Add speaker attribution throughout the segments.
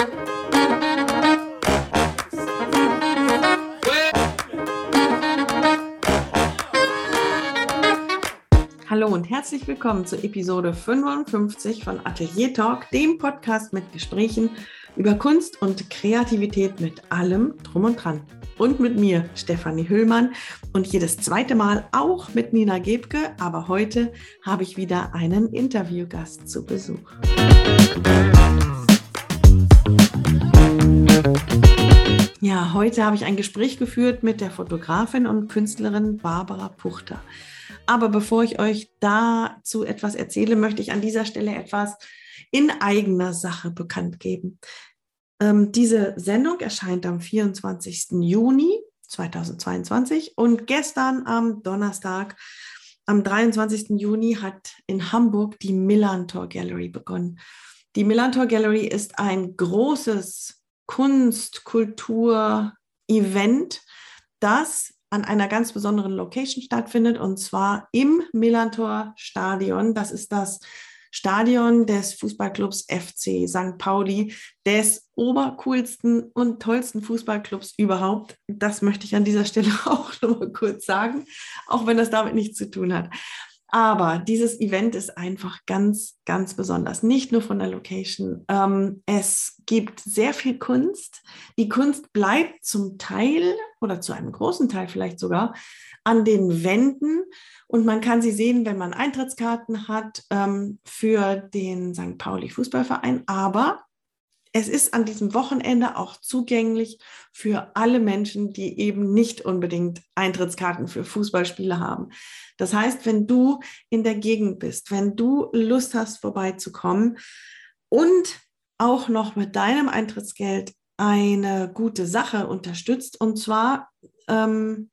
Speaker 1: Hallo und herzlich willkommen zur Episode 55 von Atelier Talk, dem Podcast mit Gesprächen über Kunst und Kreativität mit allem drum und dran. Und mit mir, Stefanie Hüllmann, und jedes zweite Mal auch mit Nina Gebke, aber heute habe ich wieder einen Interviewgast zu Besuch. Ja, heute habe ich ein Gespräch geführt mit der Fotografin und Künstlerin Barbara Puchter. Aber bevor ich euch dazu etwas erzähle, möchte ich an dieser Stelle etwas in eigener Sache bekannt geben. Ähm, diese Sendung erscheint am 24. Juni 2022 und gestern am Donnerstag, am 23. Juni, hat in Hamburg die Millantor Gallery begonnen. Die Millantor Gallery ist ein großes Kunst-, Kultur-, Event, das an einer ganz besonderen Location stattfindet, und zwar im Millantor Stadion. Das ist das Stadion des Fußballclubs FC St. Pauli, des obercoolsten und tollsten Fußballclubs überhaupt. Das möchte ich an dieser Stelle auch noch mal kurz sagen, auch wenn das damit nichts zu tun hat. Aber dieses Event ist einfach ganz, ganz besonders. Nicht nur von der Location. Ähm, es gibt sehr viel Kunst. Die Kunst bleibt zum Teil oder zu einem großen Teil vielleicht sogar an den Wänden. Und man kann sie sehen, wenn man Eintrittskarten hat ähm, für den St. Pauli Fußballverein. Aber es ist an diesem Wochenende auch zugänglich für alle Menschen, die eben nicht unbedingt Eintrittskarten für Fußballspiele haben. Das heißt, wenn du in der Gegend bist, wenn du Lust hast, vorbeizukommen und auch noch mit deinem Eintrittsgeld eine gute Sache unterstützt, und zwar ähm,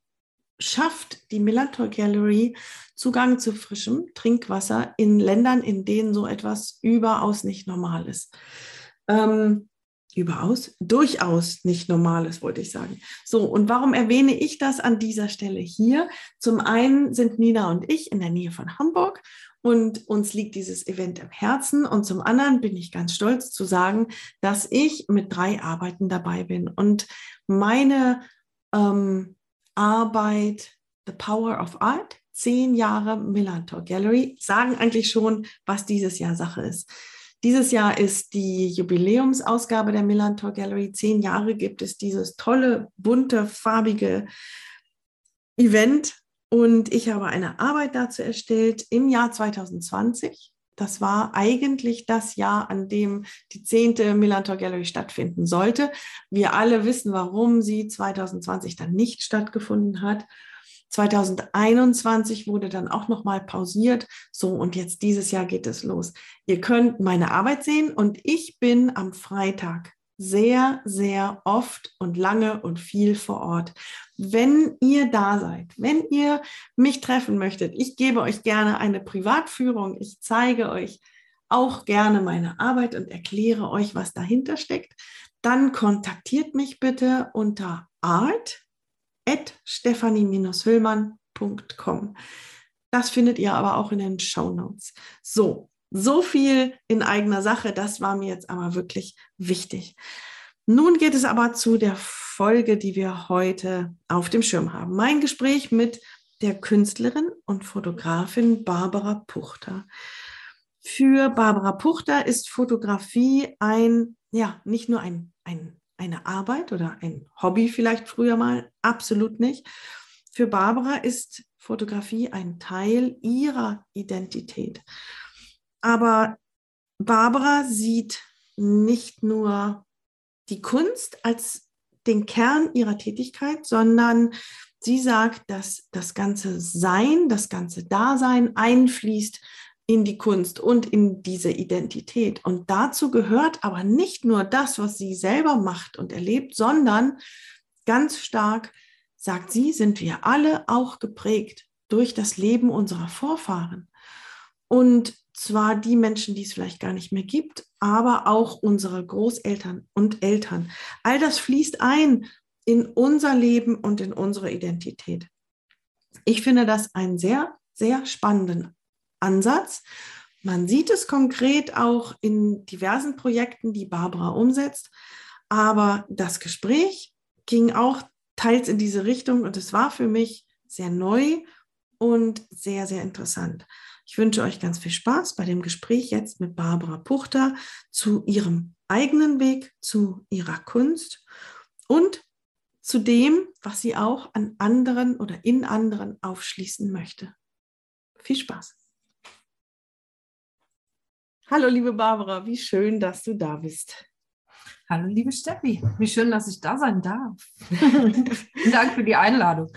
Speaker 1: schafft die Millantor Gallery Zugang zu frischem Trinkwasser in Ländern, in denen so etwas überaus nicht normal ist ähm, überaus, durchaus nicht normales, wollte ich sagen. So, und warum erwähne ich das an dieser Stelle hier? Zum einen sind Nina und ich in der Nähe von Hamburg und uns liegt dieses Event im Herzen. Und zum anderen bin ich ganz stolz zu sagen, dass ich mit drei Arbeiten dabei bin. Und meine ähm, Arbeit, The Power of Art, zehn Jahre Millantor Gallery, sagen eigentlich schon, was dieses Jahr Sache ist. Dieses Jahr ist die Jubiläumsausgabe der Millantor Gallery. Zehn Jahre gibt es dieses tolle, bunte, farbige Event. Und ich habe eine Arbeit dazu erstellt im Jahr 2020. Das war eigentlich das Jahr, an dem die zehnte Millantor Gallery stattfinden sollte. Wir alle wissen, warum sie 2020 dann nicht stattgefunden hat. 2021 wurde dann auch noch mal pausiert. So und jetzt dieses Jahr geht es los. Ihr könnt meine Arbeit sehen und ich bin am Freitag sehr, sehr oft und lange und viel vor Ort. Wenn ihr da seid, wenn ihr mich treffen möchtet, ich gebe euch gerne eine Privatführung. Ich zeige euch auch gerne meine Arbeit und erkläre euch, was dahinter steckt. Dann kontaktiert mich bitte unter art stephanie-hüllmann.com. Das findet ihr aber auch in den Show Notes. So, so viel in eigener Sache. Das war mir jetzt aber wirklich wichtig. Nun geht es aber zu der Folge, die wir heute auf dem Schirm haben. Mein Gespräch mit der Künstlerin und Fotografin Barbara Puchter. Für Barbara Puchter ist Fotografie ein, ja, nicht nur ein, ein eine Arbeit oder ein Hobby vielleicht früher mal, absolut nicht. Für Barbara ist Fotografie ein Teil ihrer Identität. Aber Barbara sieht nicht nur die Kunst als den Kern ihrer Tätigkeit, sondern sie sagt, dass das ganze Sein, das ganze Dasein einfließt in die Kunst und in diese Identität. Und dazu gehört aber nicht nur das, was sie selber macht und erlebt, sondern ganz stark, sagt sie, sind wir alle auch geprägt durch das Leben unserer Vorfahren. Und zwar die Menschen, die es vielleicht gar nicht mehr gibt, aber auch unsere Großeltern und Eltern. All das fließt ein in unser Leben und in unsere Identität. Ich finde das einen sehr, sehr spannenden Ansatz. Man sieht es konkret auch in diversen Projekten, die Barbara umsetzt. Aber das Gespräch ging auch teils in diese Richtung und es war für mich sehr neu und sehr, sehr interessant. Ich wünsche euch ganz viel Spaß bei dem Gespräch jetzt mit Barbara Puchter zu ihrem eigenen Weg, zu ihrer Kunst und zu dem, was sie auch an anderen oder in anderen aufschließen möchte. Viel Spaß. Hallo, liebe Barbara, wie schön, dass du da bist.
Speaker 2: Hallo, liebe Steffi, wie schön, dass ich da sein darf. Vielen Dank für die Einladung.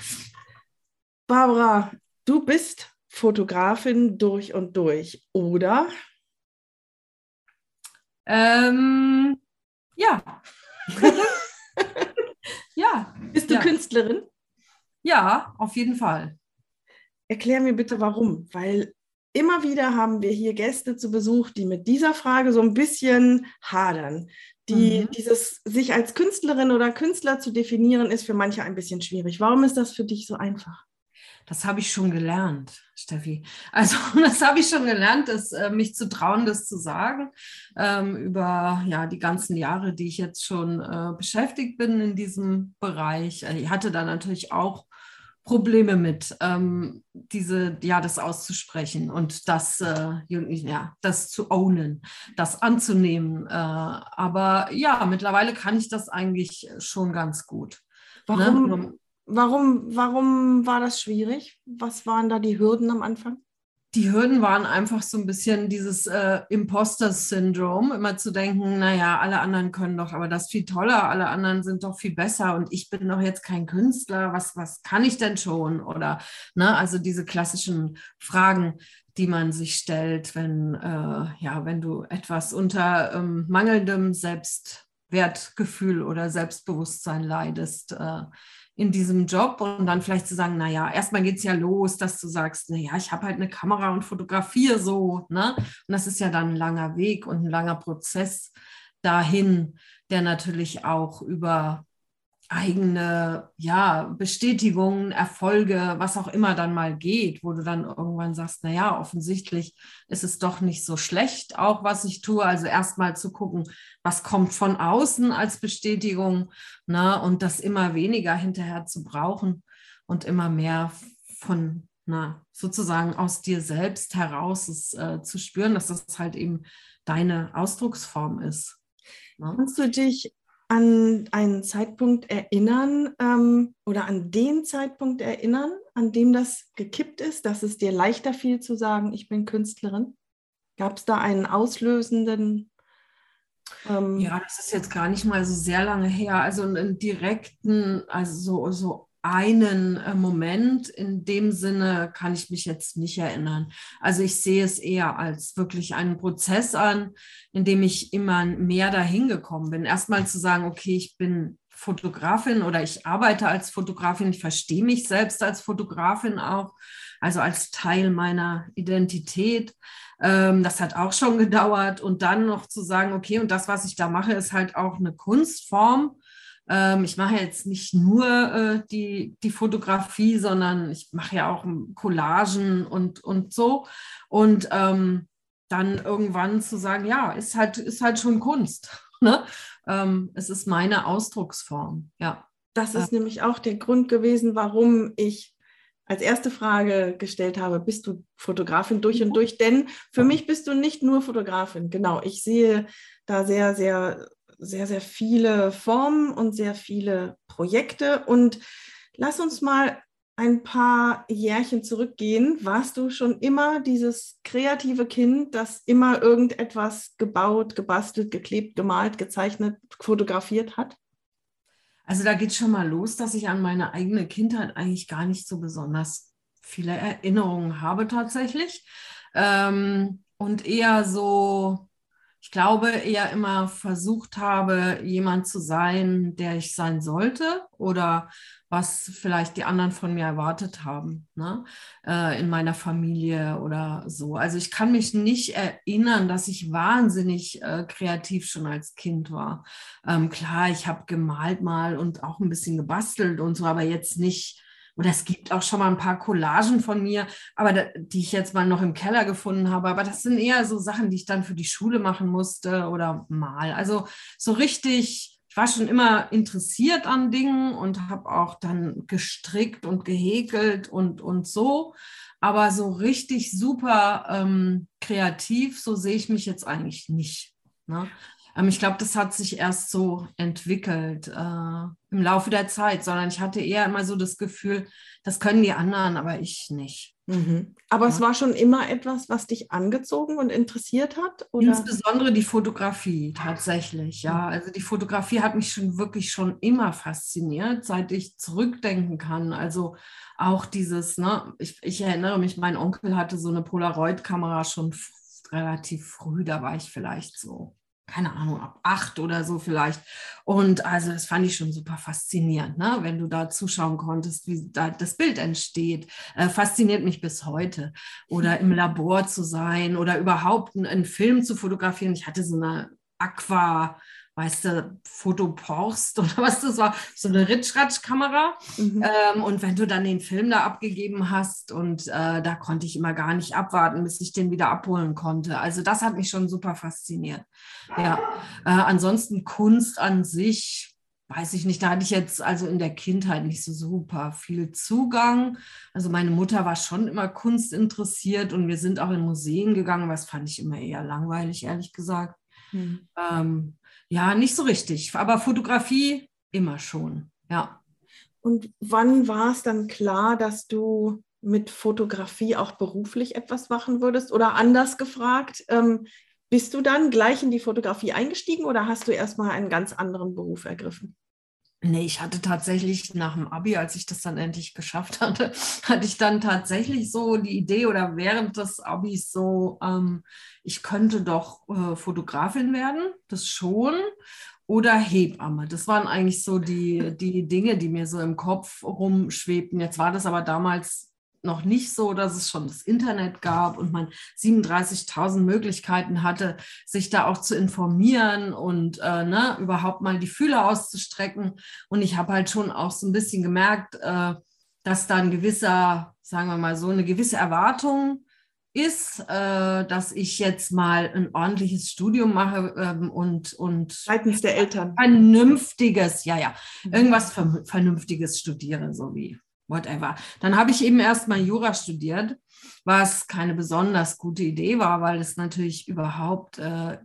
Speaker 1: Barbara, du bist Fotografin durch und durch, oder?
Speaker 2: Ähm, ja.
Speaker 1: ja. Bist du
Speaker 2: ja.
Speaker 1: Künstlerin?
Speaker 2: Ja, auf jeden Fall.
Speaker 1: Erklär mir bitte warum, weil immer wieder haben wir hier Gäste zu Besuch, die mit dieser Frage so ein bisschen hadern. Die, mhm. Dieses sich als Künstlerin oder Künstler zu definieren, ist für manche ein bisschen schwierig. Warum ist das für dich so einfach?
Speaker 2: Das habe ich schon gelernt, Steffi. Also das habe ich schon gelernt, das, äh, mich zu trauen, das zu sagen. Ähm, über ja, die ganzen Jahre, die ich jetzt schon äh, beschäftigt bin in diesem Bereich. Ich hatte da natürlich auch Probleme mit, ähm, diese, ja, das auszusprechen und das, äh, ja, das zu ownen, das anzunehmen. Äh, aber ja, mittlerweile kann ich das eigentlich schon ganz gut.
Speaker 1: Warum, ne? warum, warum war das schwierig? Was waren da die Hürden am Anfang?
Speaker 2: Die Hürden waren einfach so ein bisschen dieses äh, Imposter-Syndrom, immer zu denken, naja, alle anderen können doch, aber das viel toller, alle anderen sind doch viel besser und ich bin doch jetzt kein Künstler, was, was kann ich denn schon? Oder, ne, also diese klassischen Fragen, die man sich stellt, wenn, äh, ja, wenn du etwas unter ähm, mangelndem Selbstwertgefühl oder Selbstbewusstsein leidest. Äh, in diesem Job und dann vielleicht zu sagen, naja, erstmal geht es ja los, dass du sagst, naja, ich habe halt eine Kamera und fotografiere so, ne? Und das ist ja dann ein langer Weg und ein langer Prozess dahin, der natürlich auch über eigene ja, Bestätigungen, Erfolge, was auch immer dann mal geht, wo du dann irgendwann sagst, naja, offensichtlich ist es doch nicht so schlecht, auch was ich tue. Also erstmal zu gucken, was kommt von außen als Bestätigung ne, und das immer weniger hinterher zu brauchen und immer mehr von, na, sozusagen aus dir selbst heraus es, äh, zu spüren, dass das halt eben deine Ausdrucksform ist.
Speaker 1: Ne? Kannst du dich an einen Zeitpunkt erinnern ähm, oder an den Zeitpunkt erinnern, an dem das gekippt ist, dass es dir leichter fiel zu sagen, ich bin Künstlerin? Gab es da einen auslösenden?
Speaker 2: Ähm ja, das ist jetzt gar nicht mal so sehr lange her. Also einen direkten, also so, so einen äh, Moment in dem Sinne kann ich mich jetzt nicht erinnern. Also ich sehe es eher als wirklich einen Prozess an, in dem ich immer mehr dahin gekommen bin. Erstmal zu sagen, okay, ich bin Fotografin oder ich arbeite als Fotografin, ich verstehe mich selbst als Fotografin auch, also als Teil meiner Identität. Ähm, das hat auch schon gedauert. Und dann noch zu sagen, okay, und das, was ich da mache, ist halt auch eine Kunstform ähm, ich mache jetzt nicht nur äh, die, die Fotografie, sondern ich mache ja auch Collagen und, und so. Und ähm, dann irgendwann zu sagen, ja, ist halt, ist halt schon Kunst. Ne? Ähm, es ist meine Ausdrucksform, ja.
Speaker 1: Das ist nämlich auch der Grund gewesen, warum ich als erste Frage gestellt habe, bist du Fotografin durch und durch? Denn für mich bist du nicht nur Fotografin. Genau, ich sehe da sehr, sehr sehr, sehr viele Formen und sehr viele Projekte. Und lass uns mal ein paar Jährchen zurückgehen. Warst du schon immer dieses kreative Kind, das immer irgendetwas gebaut, gebastelt, geklebt, gemalt, gezeichnet, fotografiert hat?
Speaker 2: Also da geht schon mal los, dass ich an meine eigene Kindheit eigentlich gar nicht so besonders viele Erinnerungen habe tatsächlich. Ähm, und eher so ich glaube, eher immer versucht habe, jemand zu sein, der ich sein sollte oder was vielleicht die anderen von mir erwartet haben, ne? Äh, in meiner Familie oder so. Also ich kann mich nicht erinnern, dass ich wahnsinnig äh, kreativ schon als Kind war. Ähm, klar, ich habe gemalt mal und auch ein bisschen gebastelt und so, aber jetzt nicht Oder es gibt auch schon mal ein paar Collagen von mir, aber da, die ich jetzt mal noch im Keller gefunden habe. Aber das sind eher so Sachen, die ich dann für die Schule machen musste oder mal. Also so richtig, ich war schon immer interessiert an Dingen und habe auch dann gestrickt und gehäkelt und, und so. Aber so richtig super ähm, kreativ, so sehe ich mich jetzt eigentlich nicht. Ne? Ähm, ich glaube, das hat sich erst so entwickelt äh, im Laufe der Zeit, sondern ich hatte eher immer so das Gefühl, das können die anderen, aber ich nicht.
Speaker 1: Mhm. Aber ja. es war schon immer etwas, was dich angezogen und interessiert hat?
Speaker 2: Oder? Insbesondere die Fotografie tatsächlich, ja. Mhm. Also die Fotografie hat mich schon wirklich schon immer fasziniert, seit ich zurückdenken kann. Also auch dieses, ne, ich, ich erinnere mich, mein Onkel hatte so eine Polaroid-Kamera schon relativ früh, da war ich vielleicht so keine Ahnung, ab acht oder so vielleicht. Und also das fand ich schon super faszinierend, ne? wenn du da zuschauen konntest, wie da das Bild entsteht. Äh, fasziniert mich bis heute. Oder im Labor zu sein oder überhaupt einen, einen Film zu fotografieren. Ich hatte so eine Aqua, weißt du, Fotoporst oder was das war, so eine Ritschratsch-Kamera. Mhm. Ähm, und wenn du dann den Film da abgegeben hast und äh, da konnte ich immer gar nicht abwarten, bis ich den wieder abholen konnte. Also das hat mich schon super fasziniert. Ja, äh, ansonsten Kunst an sich, weiß ich nicht, da hatte ich jetzt also in der Kindheit nicht so super viel Zugang. Also meine Mutter war schon immer Kunst interessiert und wir sind auch in Museen gegangen, was fand ich immer eher langweilig, ehrlich gesagt. Mhm. Ähm, ja, nicht so richtig, aber Fotografie immer schon, ja.
Speaker 1: Und wann war es dann klar, dass du mit Fotografie auch beruflich etwas machen würdest? Oder anders gefragt, ähm, bist du dann gleich in die Fotografie eingestiegen oder hast du erstmal einen ganz anderen Beruf ergriffen?
Speaker 2: Nee, ich hatte tatsächlich nach dem Abi, als ich das dann endlich geschafft hatte, hatte ich dann tatsächlich so die Idee oder während des Abis so, ähm, ich könnte doch äh, Fotografin werden, das schon, oder Hebamme. Das waren eigentlich so die, die Dinge, die mir so im Kopf rumschwebten. Jetzt war das aber damals noch nicht so, dass es schon das Internet gab und man 37.000 Möglichkeiten hatte, sich da auch zu informieren und äh, ne, überhaupt mal die Fühler auszustrecken. Und ich habe halt schon auch so ein bisschen gemerkt, äh, dass da ein gewisser, sagen wir mal so, eine gewisse Erwartung ist, äh, dass ich jetzt mal ein ordentliches Studium mache ähm, und, und
Speaker 1: seitens der Eltern
Speaker 2: vernünftiges, ja, ja, mhm. irgendwas Vernünftiges studiere, so wie whatever. Dann habe ich eben erstmal Jura studiert, was keine besonders gute Idee war, weil es natürlich überhaupt, äh,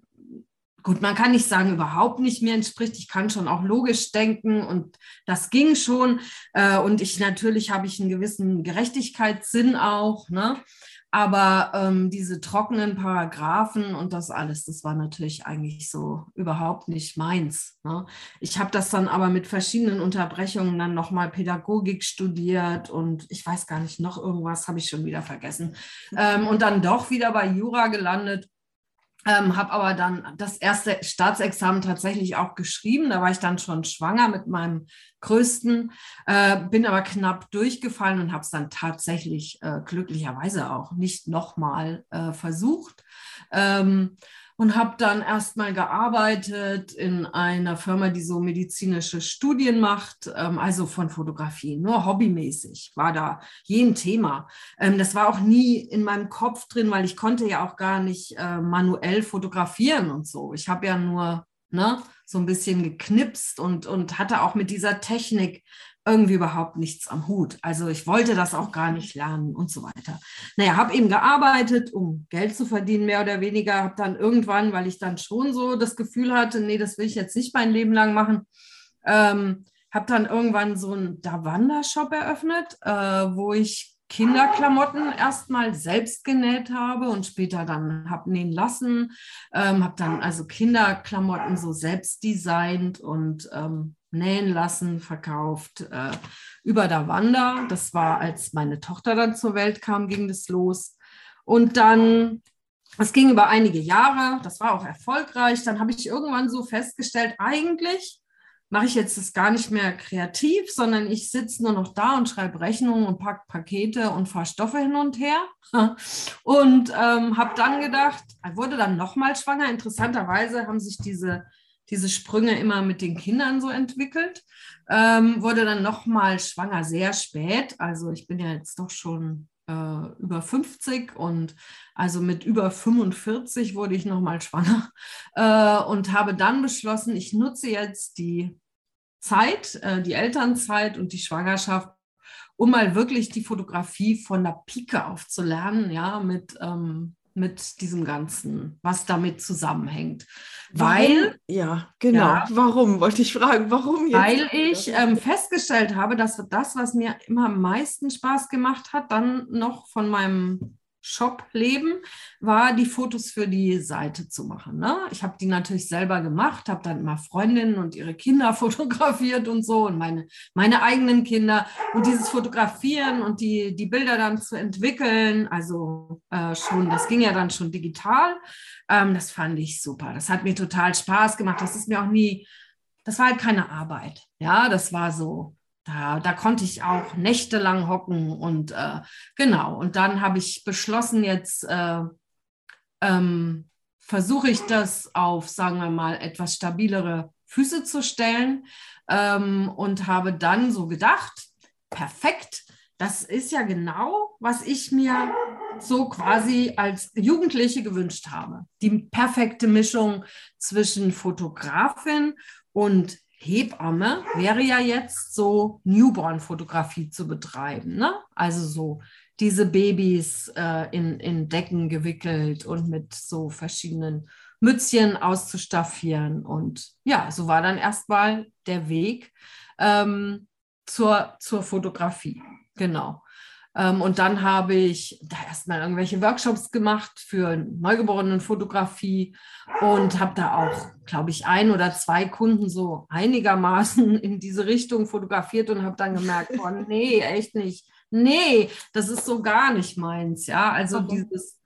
Speaker 2: gut, man kann nicht sagen, überhaupt nicht mir entspricht. Ich kann schon auch logisch denken und das ging schon. Äh, und ich natürlich habe ich einen gewissen Gerechtigkeitssinn auch. Ne? Aber ähm, diese trockenen Paragraphen und das alles, das war natürlich eigentlich so überhaupt nicht meins. Ne? Ich habe das dann aber mit verschiedenen Unterbrechungen dann nochmal Pädagogik studiert und ich weiß gar nicht, noch irgendwas habe ich schon wieder vergessen. Ähm, und dann doch wieder bei Jura gelandet ähm, habe aber dann das erste Staatsexamen tatsächlich auch geschrieben. Da war ich dann schon schwanger mit meinem größten, äh, bin aber knapp durchgefallen und habe es dann tatsächlich äh, glücklicherweise auch nicht nochmal äh, versucht. Ähm, und habe dann erstmal gearbeitet in einer Firma, die so medizinische Studien macht, ähm, also von Fotografie, nur hobbymäßig war da je ein Thema. Ähm, das war auch nie in meinem Kopf drin, weil ich konnte ja auch gar nicht äh, manuell fotografieren und so. Ich habe ja nur ne, so ein bisschen geknipst und, und hatte auch mit dieser Technik irgendwie überhaupt nichts am Hut. Also ich wollte das auch gar nicht lernen und so weiter. Naja, habe eben gearbeitet, um Geld zu verdienen, mehr oder weniger. Habe dann irgendwann, weil ich dann schon so das Gefühl hatte, nee, das will ich jetzt nicht mein Leben lang machen, ähm, habe dann irgendwann so einen Davanda-Shop eröffnet, äh, wo ich Kinderklamotten erstmal selbst genäht habe und später dann habe nähen lassen. Ähm, habe dann also Kinderklamotten so selbst designt und ähm, nähen lassen, verkauft äh, über der Wander. Das war, als meine Tochter dann zur Welt kam, ging das los. Und dann, es ging über einige Jahre, das war auch erfolgreich. Dann habe ich irgendwann so festgestellt, eigentlich mache ich jetzt das gar nicht mehr kreativ, sondern ich sitze nur noch da und schreibe Rechnungen und packe Pakete und fahre Stoffe hin und her. Und ähm, habe dann gedacht, wurde dann nochmal schwanger. Interessanterweise haben sich diese diese Sprünge immer mit den Kindern so entwickelt. Ähm, wurde dann nochmal schwanger, sehr spät. Also ich bin ja jetzt doch schon äh, über 50 und also mit über 45 wurde ich nochmal schwanger äh, und habe dann beschlossen, ich nutze jetzt die Zeit, äh, die Elternzeit und die Schwangerschaft, um mal wirklich die Fotografie von der Pike aufzulernen, ja, mit ähm, mit diesem Ganzen, was damit zusammenhängt.
Speaker 1: Weil, ja, genau. Ja, warum, wollte ich fragen, warum
Speaker 2: jetzt? Weil ich ähm, festgestellt habe, dass das, was mir immer am meisten Spaß gemacht hat, dann noch von meinem Shop-Leben war, die Fotos für die Seite zu machen. Ne? Ich habe die natürlich selber gemacht, habe dann immer Freundinnen und ihre Kinder fotografiert und so und meine, meine eigenen Kinder. Und dieses Fotografieren und die, die Bilder dann zu entwickeln, also äh, schon, das ging ja dann schon digital, ähm, das fand ich super. Das hat mir total Spaß gemacht. Das ist mir auch nie, das war halt keine Arbeit. Ja, das war so, da, da konnte ich auch nächtelang hocken und äh, genau. Und dann habe ich beschlossen, jetzt äh, ähm, versuche ich das auf, sagen wir mal, etwas stabilere Füße zu stellen ähm, und habe dann so gedacht, perfekt, das ist ja genau, was ich mir so quasi als Jugendliche gewünscht habe. Die perfekte Mischung zwischen Fotografin und Hebamme wäre ja jetzt so Newborn-Fotografie zu betreiben. Ne? Also so diese Babys äh, in, in Decken gewickelt und mit so verschiedenen Mützchen auszustaffieren. Und ja, so war dann erstmal der Weg ähm, zur, zur Fotografie. Genau. Ähm, und dann habe ich da erstmal irgendwelche Workshops gemacht für Neugeborenenfotografie und habe da auch, glaube ich, ein oder zwei Kunden so einigermaßen in diese Richtung fotografiert und habe dann gemerkt, oh nee, echt nicht. Nee, das ist so gar nicht meins. Ja, also okay. dieses,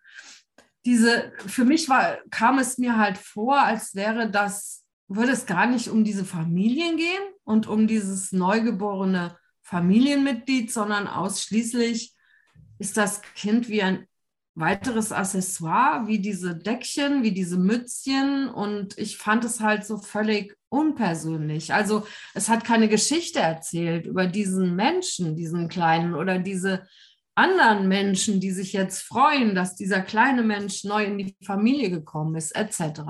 Speaker 2: diese, für mich war, kam es mir halt vor, als wäre das, würde es gar nicht um diese Familien gehen und um dieses neugeborene Familienmitglied, sondern ausschließlich ist das Kind wie ein weiteres Accessoire, wie diese Deckchen, wie diese Mützchen. Und ich fand es halt so völlig unpersönlich. Also es hat keine Geschichte erzählt über diesen Menschen, diesen kleinen oder diese anderen Menschen, die sich jetzt freuen, dass dieser kleine Mensch neu in die Familie gekommen ist, etc.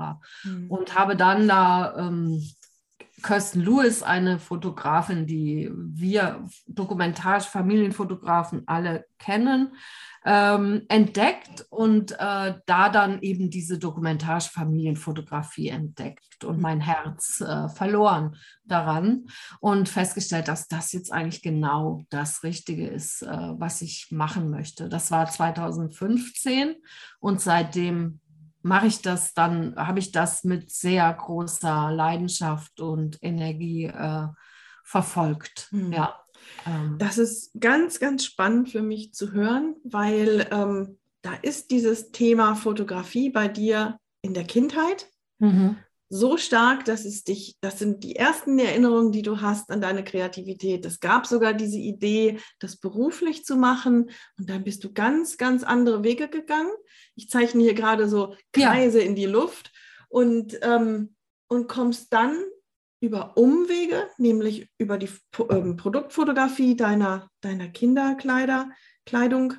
Speaker 2: Mhm. Und habe dann da ähm, Kirsten Lewis, eine Fotografin, die wir dokumentarisch Familienfotografen alle kennen, ähm, entdeckt und äh, da dann eben diese dokumentarisch Familienfotografie entdeckt und mein Herz äh, verloren daran und festgestellt, dass das jetzt eigentlich genau das Richtige ist, äh, was ich machen möchte. Das war 2015 und seitdem mache ich das dann, habe ich das mit sehr großer Leidenschaft und Energie äh, verfolgt. Mhm. Ja.
Speaker 1: Ähm. Das ist ganz, ganz spannend für mich zu hören, weil ähm, da ist dieses Thema Fotografie bei dir in der Kindheit. Mhm so stark, dass es dich, das sind die ersten Erinnerungen, die du hast an deine Kreativität. Es gab sogar diese Idee, das beruflich zu machen und dann bist du ganz, ganz andere Wege gegangen. Ich zeichne hier gerade so Kreise ja. in die Luft und, ähm, und kommst dann über Umwege, nämlich über die ähm, Produktfotografie deiner, deiner Kinderkleider, Kleidung,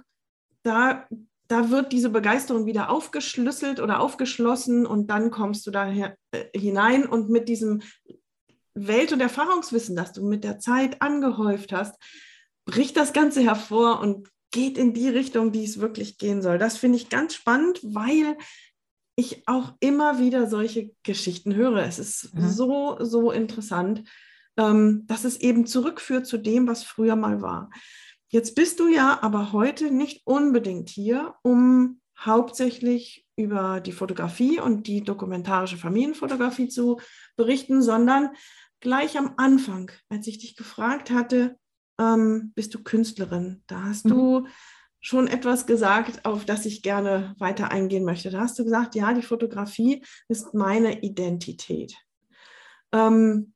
Speaker 1: da da wird diese Begeisterung wieder aufgeschlüsselt oder aufgeschlossen und dann kommst du da her, äh, hinein und mit diesem Welt- und Erfahrungswissen, das du mit der Zeit angehäuft hast, bricht das Ganze hervor und geht in die Richtung, die es wirklich gehen soll. Das finde ich ganz spannend, weil ich auch immer wieder solche Geschichten höre. Es ist mhm. so, so interessant, ähm, dass es eben zurückführt zu dem, was früher mal war. Jetzt bist du ja aber heute nicht unbedingt hier, um hauptsächlich über die Fotografie und die dokumentarische Familienfotografie zu berichten, sondern gleich am Anfang, als ich dich gefragt hatte, ähm, bist du Künstlerin. Da hast mhm. du schon etwas gesagt, auf das ich gerne weiter eingehen möchte. Da hast du gesagt, ja, die Fotografie ist meine Identität. Ähm,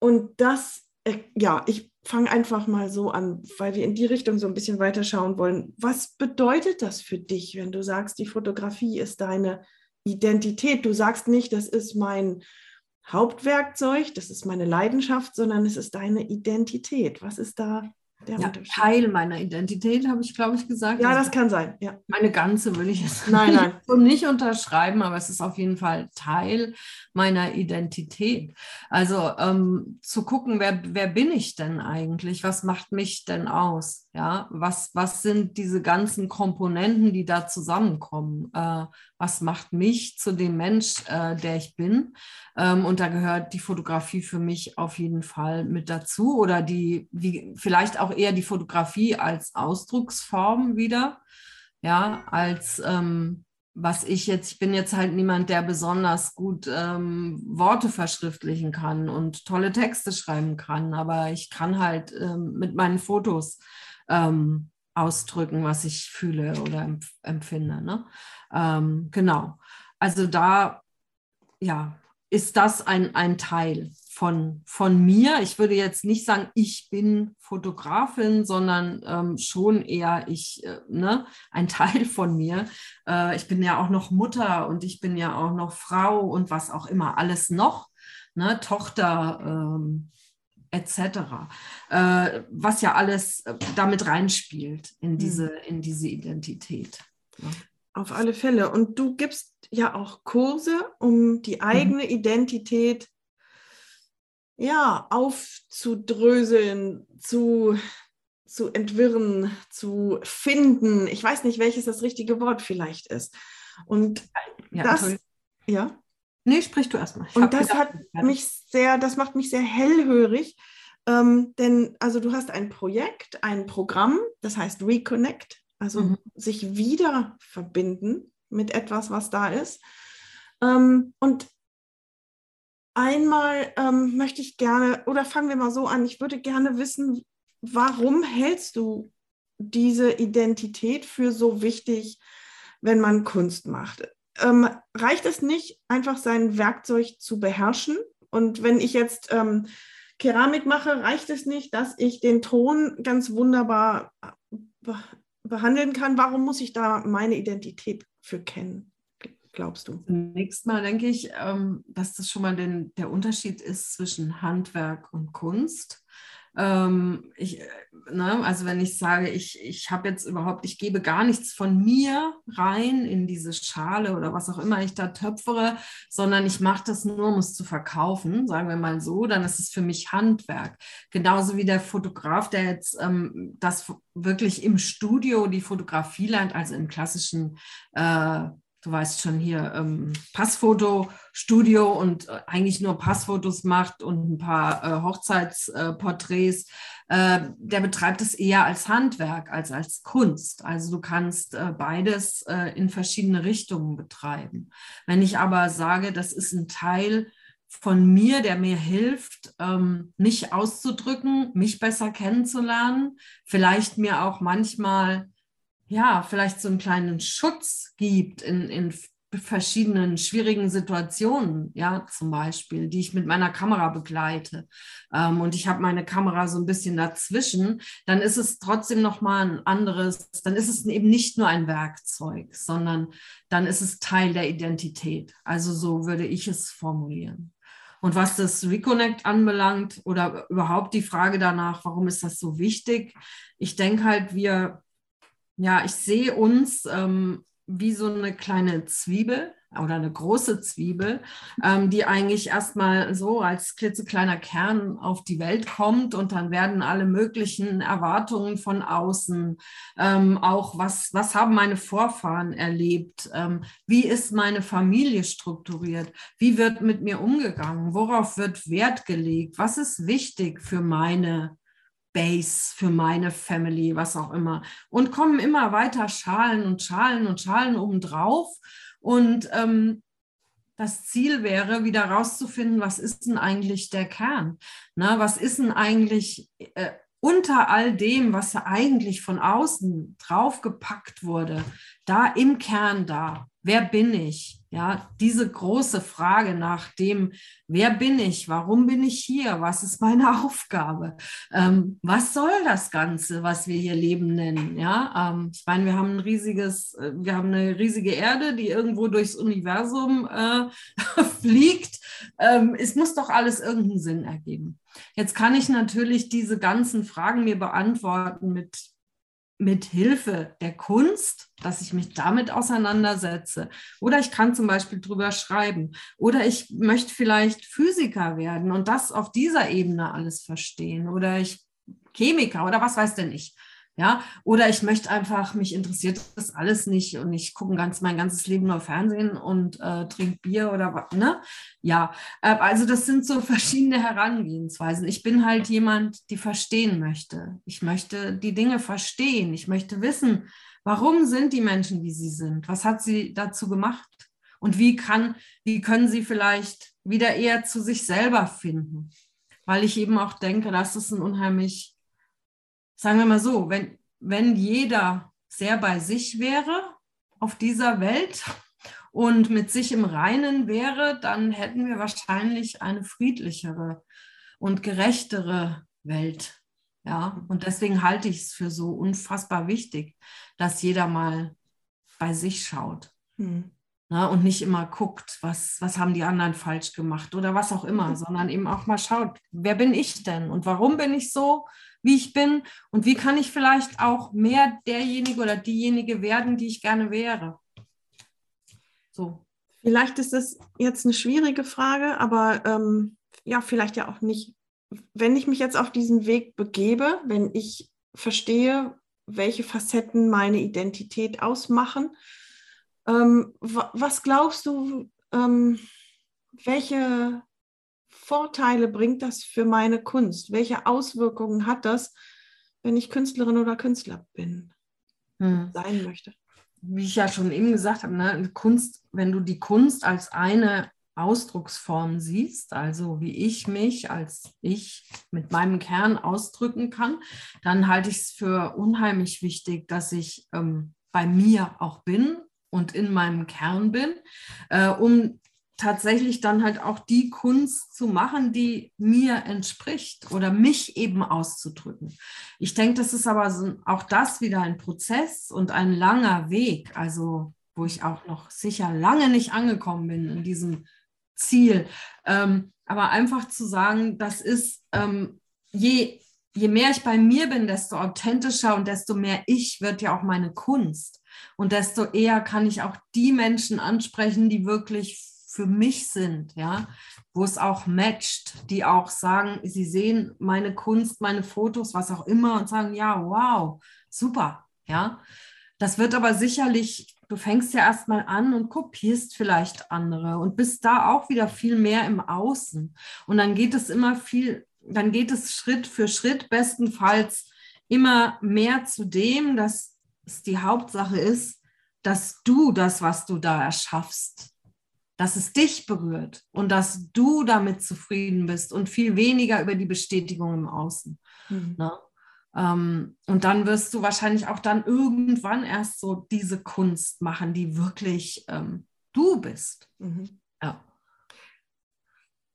Speaker 1: und das, äh, ja, ich fang einfach mal so an, weil wir in die Richtung so ein bisschen weiter schauen wollen. Was bedeutet das für dich, wenn du sagst, die Fotografie ist deine Identität? Du sagst nicht, das ist mein Hauptwerkzeug, das ist meine Leidenschaft, sondern es ist deine Identität. Was ist da der
Speaker 2: ja? Teil meiner Identität, habe ich, glaube ich, gesagt.
Speaker 1: Ja,
Speaker 2: Also
Speaker 1: das kann sein. Ja.
Speaker 2: meine ganze will ich jetzt
Speaker 1: Nein, nein.
Speaker 2: nicht- nicht unterschreiben, aber es ist auf jeden Fall Teil meiner Identität. Also ähm, zu gucken, wer, wer bin ich denn eigentlich? Was macht mich denn aus? Ja, was, was sind diese ganzen Komponenten, die da zusammenkommen? Äh, was macht mich zu dem Mensch, äh, der ich bin? Ähm, und da gehört die Fotografie für mich auf jeden Fall mit dazu oder die, wie, vielleicht auch eher die Fotografie als Ausdrucksform wieder ja, als ähm, was ich jetzt, ich bin jetzt halt niemand, der besonders gut ähm, Worte verschriftlichen kann und tolle Texte schreiben kann, aber ich kann halt ähm, mit meinen Fotos ähm, ausdrücken, was ich fühle oder empf empfinde. Ne? Ähm, genau. Also da, ja, ist das ein, ein Teil von, von mir. Ich würde jetzt nicht sagen, ich bin Fotografin, sondern ähm, schon eher ich, äh, ne, ein Teil von mir. Äh, ich bin ja auch noch Mutter und ich bin ja auch noch Frau und was auch immer, alles noch, ne, Tochter ähm, etc. Äh, was ja alles äh, damit reinspielt in diese, in diese Identität. ne?
Speaker 1: Auf alle Fälle. Und du gibst ja auch Kurse, um die eigene Identität ja, aufzudröseln, zu, zu entwirren, zu finden. Ich weiß nicht, welches das richtige Wort vielleicht ist. Und
Speaker 2: Ja,
Speaker 1: das, ja,
Speaker 2: nee, sprich du erstmal.
Speaker 1: Und das
Speaker 2: gedacht,
Speaker 1: hat mich sehr, das macht mich sehr hellhörig. Ähm, denn also du hast ein Projekt, ein Programm, das heißt Reconnect, also
Speaker 2: Mhm.
Speaker 1: sich wieder verbinden mit etwas, was da ist. Ähm, und einmal ähm, möchte ich gerne, oder fangen wir mal so an, ich würde gerne wissen, warum hältst du diese Identität für so wichtig, wenn man Kunst macht? Ähm, reicht es nicht, einfach sein Werkzeug zu beherrschen? Und wenn ich jetzt ähm, Keramik mache, reicht es nicht, dass ich den Ton ganz wunderbar äh, be behandeln kann? Warum muss ich da meine Identität für kennen, glaubst du?
Speaker 2: Zunächst mal denke ich, ähm, dass das schon mal den, der Unterschied ist zwischen Handwerk und Kunst. Ähm, ich, äh, ne, also wenn ich sage, ich, ich habe jetzt überhaupt, ich gebe gar nichts von mir rein in diese Schale oder was auch immer ich da töpfere, sondern ich mache das nur, um es zu verkaufen, sagen wir mal so, dann ist es für mich Handwerk. Genauso wie der Fotograf, der jetzt ähm, das wirklich im Studio die Fotografie lernt, also im klassischen äh, du weißt schon hier, ähm, Passfotostudio und äh, eigentlich nur Passfotos macht und ein paar äh, Hochzeitsporträts, äh, der betreibt es eher als Handwerk als als Kunst. Also du kannst äh, beides äh, in verschiedene Richtungen betreiben. Wenn ich aber sage, das ist ein Teil von mir, der mir hilft, ähm, mich auszudrücken, mich besser kennenzulernen, vielleicht mir auch manchmal ja, vielleicht so einen kleinen Schutz gibt in, in verschiedenen schwierigen Situationen, ja, zum Beispiel, die ich mit meiner Kamera begleite. Ähm, und ich habe meine Kamera so ein bisschen dazwischen, dann ist es trotzdem nochmal ein anderes, dann ist es eben nicht nur ein Werkzeug, sondern dann ist es Teil der Identität. Also so würde ich es formulieren. Und was das Reconnect anbelangt oder überhaupt die Frage danach, warum ist das so wichtig? Ich denke halt, wir ja, ich sehe uns ähm, wie so eine kleine Zwiebel oder eine große Zwiebel, ähm, die eigentlich erstmal so als klitzekleiner Kern auf die Welt kommt und dann werden alle möglichen Erwartungen von außen, ähm, auch was, was haben meine Vorfahren erlebt, ähm, wie ist meine Familie strukturiert, wie wird mit mir umgegangen, worauf wird Wert gelegt, was ist wichtig für meine Base für meine Family, was auch immer. Und kommen immer weiter Schalen und Schalen und Schalen obendrauf. Und ähm, das Ziel wäre, wieder rauszufinden, was ist denn eigentlich der Kern? Na, was ist denn eigentlich äh, unter all dem, was eigentlich von außen draufgepackt wurde, da im Kern da? Wer bin ich? Ja, diese große Frage nach dem, wer bin ich, warum bin ich hier, was ist meine Aufgabe, ähm, was soll das Ganze, was wir hier Leben nennen? Ja, ähm, ich meine, wir haben ein riesiges, äh, wir haben eine riesige Erde, die irgendwo durchs Universum äh, fliegt. Ähm, es muss doch alles irgendeinen Sinn ergeben. Jetzt kann ich natürlich diese ganzen Fragen mir beantworten mit mit Hilfe der Kunst, dass ich mich damit auseinandersetze. Oder ich kann zum Beispiel drüber schreiben. Oder ich möchte vielleicht Physiker werden und das auf dieser Ebene alles verstehen. Oder ich Chemiker oder was weiß denn ich. Ja, oder ich möchte einfach, mich interessiert das alles nicht und ich gucke ganz mein ganzes Leben nur Fernsehen und äh, trinke Bier oder was, ne? Ja, äh, also das sind so verschiedene Herangehensweisen. Ich bin halt jemand, die verstehen möchte. Ich möchte die Dinge verstehen. Ich möchte wissen, warum sind die Menschen, wie sie sind? Was hat sie dazu gemacht? Und wie kann, wie können sie vielleicht wieder eher zu sich selber finden? Weil ich eben auch denke, das ist ein unheimlich sagen wir mal so, wenn, wenn jeder sehr bei sich wäre auf dieser Welt und mit sich im Reinen wäre, dann hätten wir wahrscheinlich eine friedlichere und gerechtere Welt. Ja, und deswegen halte ich es für so unfassbar wichtig, dass jeder mal bei sich schaut. Hm. Na, und nicht immer guckt, was, was haben die anderen falsch gemacht oder was auch immer, sondern eben auch mal schaut, wer bin ich denn und warum bin ich so wie ich bin und wie kann ich vielleicht auch mehr derjenige oder diejenige werden, die ich gerne wäre.
Speaker 1: So. Vielleicht ist das jetzt eine schwierige Frage, aber ähm, ja, vielleicht ja auch nicht. Wenn ich mich jetzt auf diesen Weg begebe, wenn ich verstehe, welche Facetten meine Identität ausmachen, ähm, was glaubst du, ähm, welche Vorteile bringt das für meine Kunst? Welche Auswirkungen hat das, wenn ich Künstlerin oder Künstler bin, hm. sein möchte?
Speaker 2: Wie ich ja schon eben gesagt habe, ne, Kunst, wenn du die Kunst als eine Ausdrucksform siehst, also wie ich mich als ich mit meinem Kern ausdrücken kann, dann halte ich es für unheimlich wichtig, dass ich ähm, bei mir auch bin und in meinem Kern bin, äh, um tatsächlich dann halt auch die Kunst zu machen, die mir entspricht oder mich eben auszudrücken. Ich denke, das ist aber so, auch das wieder ein Prozess und ein langer Weg, also wo ich auch noch sicher lange nicht angekommen bin in diesem Ziel. Ähm, aber einfach zu sagen, das ist, ähm, je, je mehr ich bei mir bin, desto authentischer und desto mehr ich wird ja auch meine Kunst. Und desto eher kann ich auch die Menschen ansprechen, die wirklich für mich sind, ja, wo es auch matcht, die auch sagen, sie sehen meine Kunst, meine Fotos, was auch immer und sagen, ja, wow, super, ja. Das wird aber sicherlich, du fängst ja erstmal an und kopierst vielleicht andere und bist da auch wieder viel mehr im Außen. Und dann geht es immer viel, dann geht es Schritt für Schritt, bestenfalls immer mehr zu dem, dass es die Hauptsache ist, dass du das, was du da erschaffst, dass es dich berührt und dass du damit zufrieden bist und viel weniger über die Bestätigung im Außen. Mhm. Ne? Ähm, und dann wirst du wahrscheinlich auch dann irgendwann erst so diese Kunst machen, die wirklich ähm, du bist. Mhm. Ja.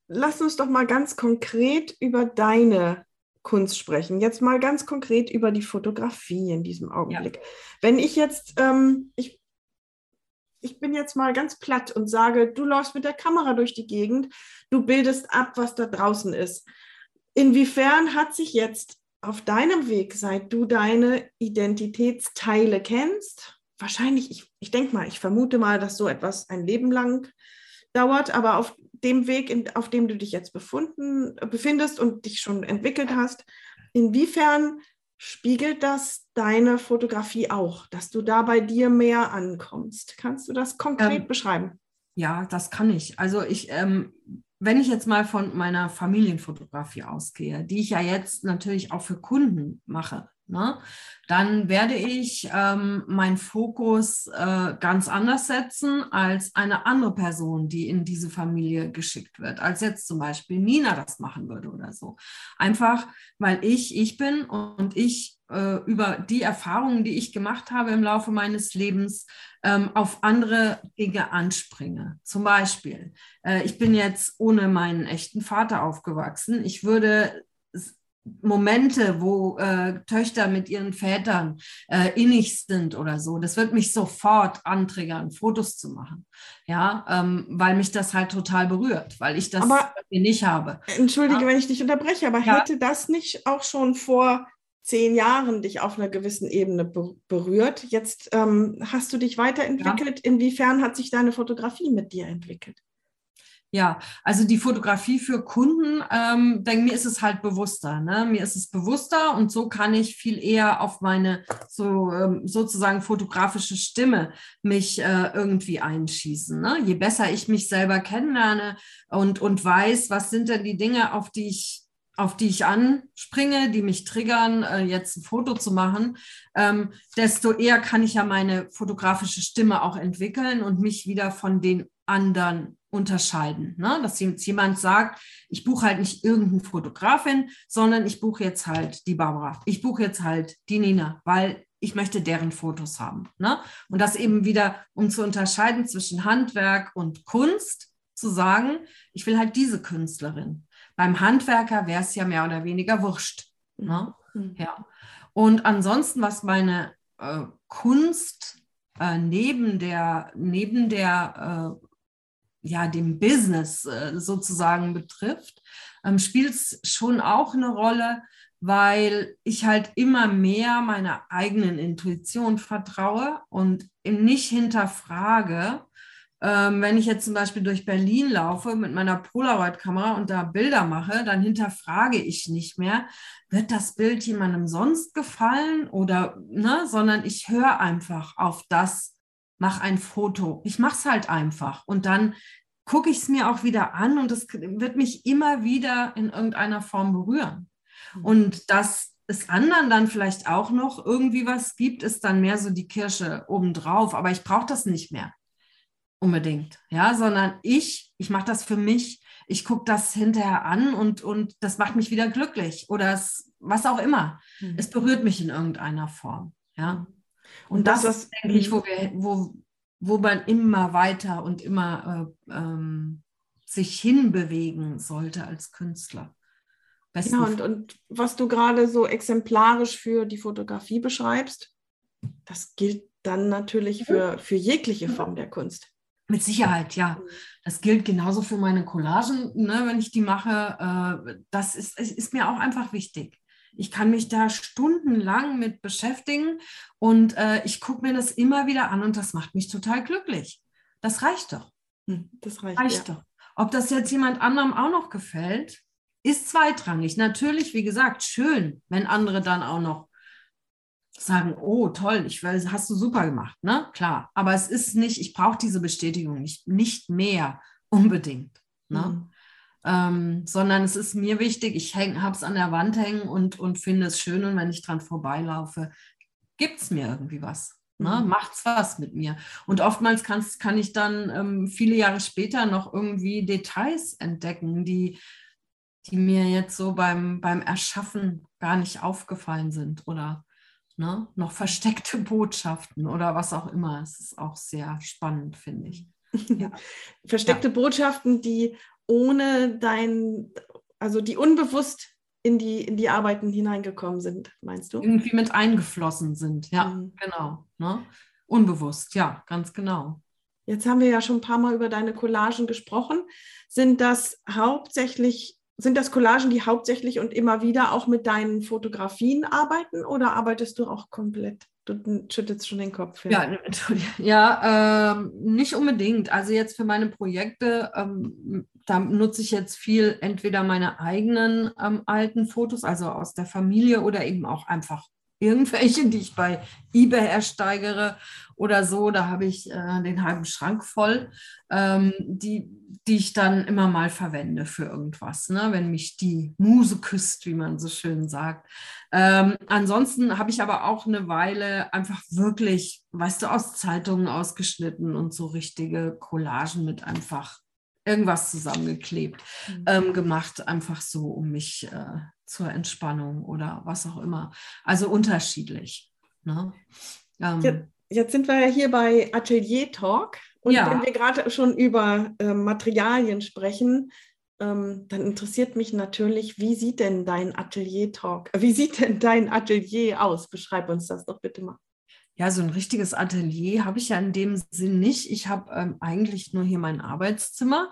Speaker 1: Lass uns doch mal ganz konkret über deine Kunst sprechen. Jetzt mal ganz konkret über die Fotografie in diesem Augenblick. Ja. Wenn ich jetzt, ähm, ich ich bin jetzt mal ganz platt und sage, du läufst mit der Kamera durch die Gegend, du bildest ab, was da draußen ist. Inwiefern hat sich jetzt auf deinem Weg, seit du deine Identitätsteile kennst, wahrscheinlich, ich, ich denke mal, ich vermute mal, dass so etwas ein Leben lang dauert, aber auf dem Weg, auf dem du dich jetzt befunden, befindest und dich schon entwickelt hast, inwiefern spiegelt das deine Fotografie auch, dass du da bei dir mehr ankommst? Kannst du das konkret ähm, beschreiben?
Speaker 2: Ja, das kann ich. Also ich, ähm, wenn ich jetzt mal von meiner Familienfotografie ausgehe, die ich ja jetzt natürlich auch für Kunden mache, Ne? Dann werde ich ähm, meinen Fokus äh, ganz anders setzen als eine andere Person, die in diese Familie geschickt wird, als jetzt zum Beispiel Nina das machen würde oder so. Einfach, weil ich ich bin und ich äh, über die Erfahrungen, die ich gemacht habe im Laufe meines Lebens, ähm, auf andere Dinge anspringe. Zum Beispiel, äh, ich bin jetzt ohne meinen echten Vater aufgewachsen. Ich würde Momente, wo äh, Töchter mit ihren Vätern äh, innig sind oder so, das wird mich sofort antriggern, Fotos zu machen. Ja, ähm, weil mich das halt total berührt, weil ich das
Speaker 1: aber,
Speaker 2: nicht habe.
Speaker 1: Entschuldige, ja. wenn ich dich unterbreche, aber ja. hätte das nicht auch schon vor zehn Jahren dich auf einer gewissen Ebene berührt? Jetzt ähm, hast du dich weiterentwickelt. Ja. Inwiefern hat sich deine Fotografie mit dir entwickelt?
Speaker 2: Ja, also die Fotografie für Kunden, ähm, denke mir ist es halt bewusster. Ne? Mir ist es bewusster und so kann ich viel eher auf meine so ähm, sozusagen fotografische Stimme mich äh, irgendwie einschießen. Ne? Je besser ich mich selber kennenlerne und, und weiß, was sind denn die Dinge, auf die ich auf die ich anspringe, die mich triggern, äh, jetzt ein Foto zu machen, ähm, desto eher kann ich ja meine fotografische Stimme auch entwickeln und mich wieder von den anderen unterscheiden. Ne? Dass jetzt jemand sagt, ich buche halt nicht irgendeinen Fotografin, sondern ich buche jetzt halt die Barbara. Ich buche jetzt halt die Nina, weil ich möchte deren Fotos haben. Ne? Und das eben wieder, um zu unterscheiden zwischen Handwerk und Kunst, zu sagen, ich will halt diese Künstlerin. Beim Handwerker wäre es ja mehr oder weniger wurscht. Ne? Mhm. Ja. Und ansonsten, was meine äh, Kunst äh, neben der, neben der äh, ja, dem Business äh, sozusagen betrifft, ähm, spielt es schon auch eine Rolle, weil ich halt immer mehr meiner eigenen Intuition vertraue und nicht hinterfrage, ähm, wenn ich jetzt zum Beispiel durch Berlin laufe mit meiner Polaroid-Kamera und da Bilder mache, dann hinterfrage ich nicht mehr, wird das Bild jemandem sonst gefallen oder, ne, sondern ich höre einfach auf das, mach ein Foto. Ich mache es halt einfach und dann gucke ich es mir auch wieder an und es wird mich immer wieder in irgendeiner Form berühren. Mhm. Und dass es anderen dann vielleicht auch noch irgendwie was gibt, ist dann mehr so die Kirsche obendrauf. Aber ich brauche das nicht mehr unbedingt, ja, sondern ich, ich mache das für mich. Ich gucke das hinterher an und, und das macht mich wieder glücklich oder es, was auch immer. Mhm. Es berührt mich in irgendeiner Form, ja. Mhm. Und, das, das ist, denke ich, wo wir, wo, wo man immer weiter und immer äh, ähm, sich hinbewegen sollte als Künstler.
Speaker 1: Besten ja, und, und was du gerade so exemplarisch für die Fotografie beschreibst, das gilt dann natürlich für, für jegliche Form der Kunst.
Speaker 2: Mit Sicherheit, ja. Mhm. Das gilt genauso für meine Collagen, ne, wenn ich die mache. Äh, das ist, ist mir auch einfach wichtig. Ich kann mich da stundenlang mit beschäftigen und äh, ich gucke mir das immer wieder an und das macht mich total glücklich. Das reicht doch.
Speaker 1: Hm, das reicht,
Speaker 2: reicht ja. doch. Ob das jetzt jemand anderem auch noch gefällt, ist zweitrangig. Natürlich, wie gesagt, schön, wenn andere dann auch noch sagen, oh toll, ich weiß, hast du super gemacht, ne? Klar. Aber es ist nicht, ich brauche diese Bestätigung nicht, nicht mehr unbedingt. Ne? Mhm ähm, sondern es ist mir wichtig, ich habe es an der Wand hängen und, und finde es schön und wenn ich dran vorbeilaufe, gibt es mir irgendwie was. Ne? Mhm. Macht's was mit mir. Und oftmals kann ich dann ähm, viele Jahre später noch irgendwie Details entdecken, die, die mir jetzt so beim, beim Erschaffen gar nicht aufgefallen sind oder ne? noch versteckte Botschaften oder was auch immer. Es ist auch sehr spannend, finde ich.
Speaker 1: Ja. Versteckte ja. Botschaften, die ohne dein, also die unbewusst in die, in die Arbeiten hineingekommen sind, meinst du?
Speaker 2: Irgendwie mit eingeflossen sind, ja, mhm. genau. Ne? Unbewusst, ja, ganz genau.
Speaker 1: Jetzt haben wir ja schon ein paar Mal über deine Collagen gesprochen. Sind das hauptsächlich, sind das Collagen, die hauptsächlich und immer wieder auch mit deinen Fotografien arbeiten oder arbeitest du auch komplett Du schüttelst schon den Kopf.
Speaker 2: Ja, ja, ja ähm, nicht unbedingt. Also jetzt für meine Projekte, ähm, da nutze ich jetzt viel entweder meine eigenen ähm, alten Fotos, also aus der Familie oder eben auch einfach irgendwelche, die ich bei eBay ersteigere oder so. Da habe ich äh, den halben Schrank voll. Ähm, die, die ich dann immer mal verwende für irgendwas, ne? wenn mich die Muse küsst, wie man so schön sagt. Ähm, ansonsten habe ich aber auch eine Weile einfach wirklich, weißt du, aus Zeitungen ausgeschnitten und so richtige Collagen mit einfach irgendwas zusammengeklebt mhm. ähm, gemacht, einfach so, um mich äh, zur Entspannung oder was auch immer. Also unterschiedlich. Ne?
Speaker 1: Ähm, jetzt, jetzt, sind wir ja hier bei Atelier Talk und ja. wenn wir gerade schon über äh, Materialien sprechen, ähm, dann interessiert mich natürlich, wie sieht denn dein Atelier Talk, äh, wie sieht denn dein Atelier aus? Beschreib uns das doch bitte mal.
Speaker 2: Ja, so ein richtiges Atelier habe ich ja in dem Sinn nicht. Ich habe ähm, eigentlich nur hier mein Arbeitszimmer,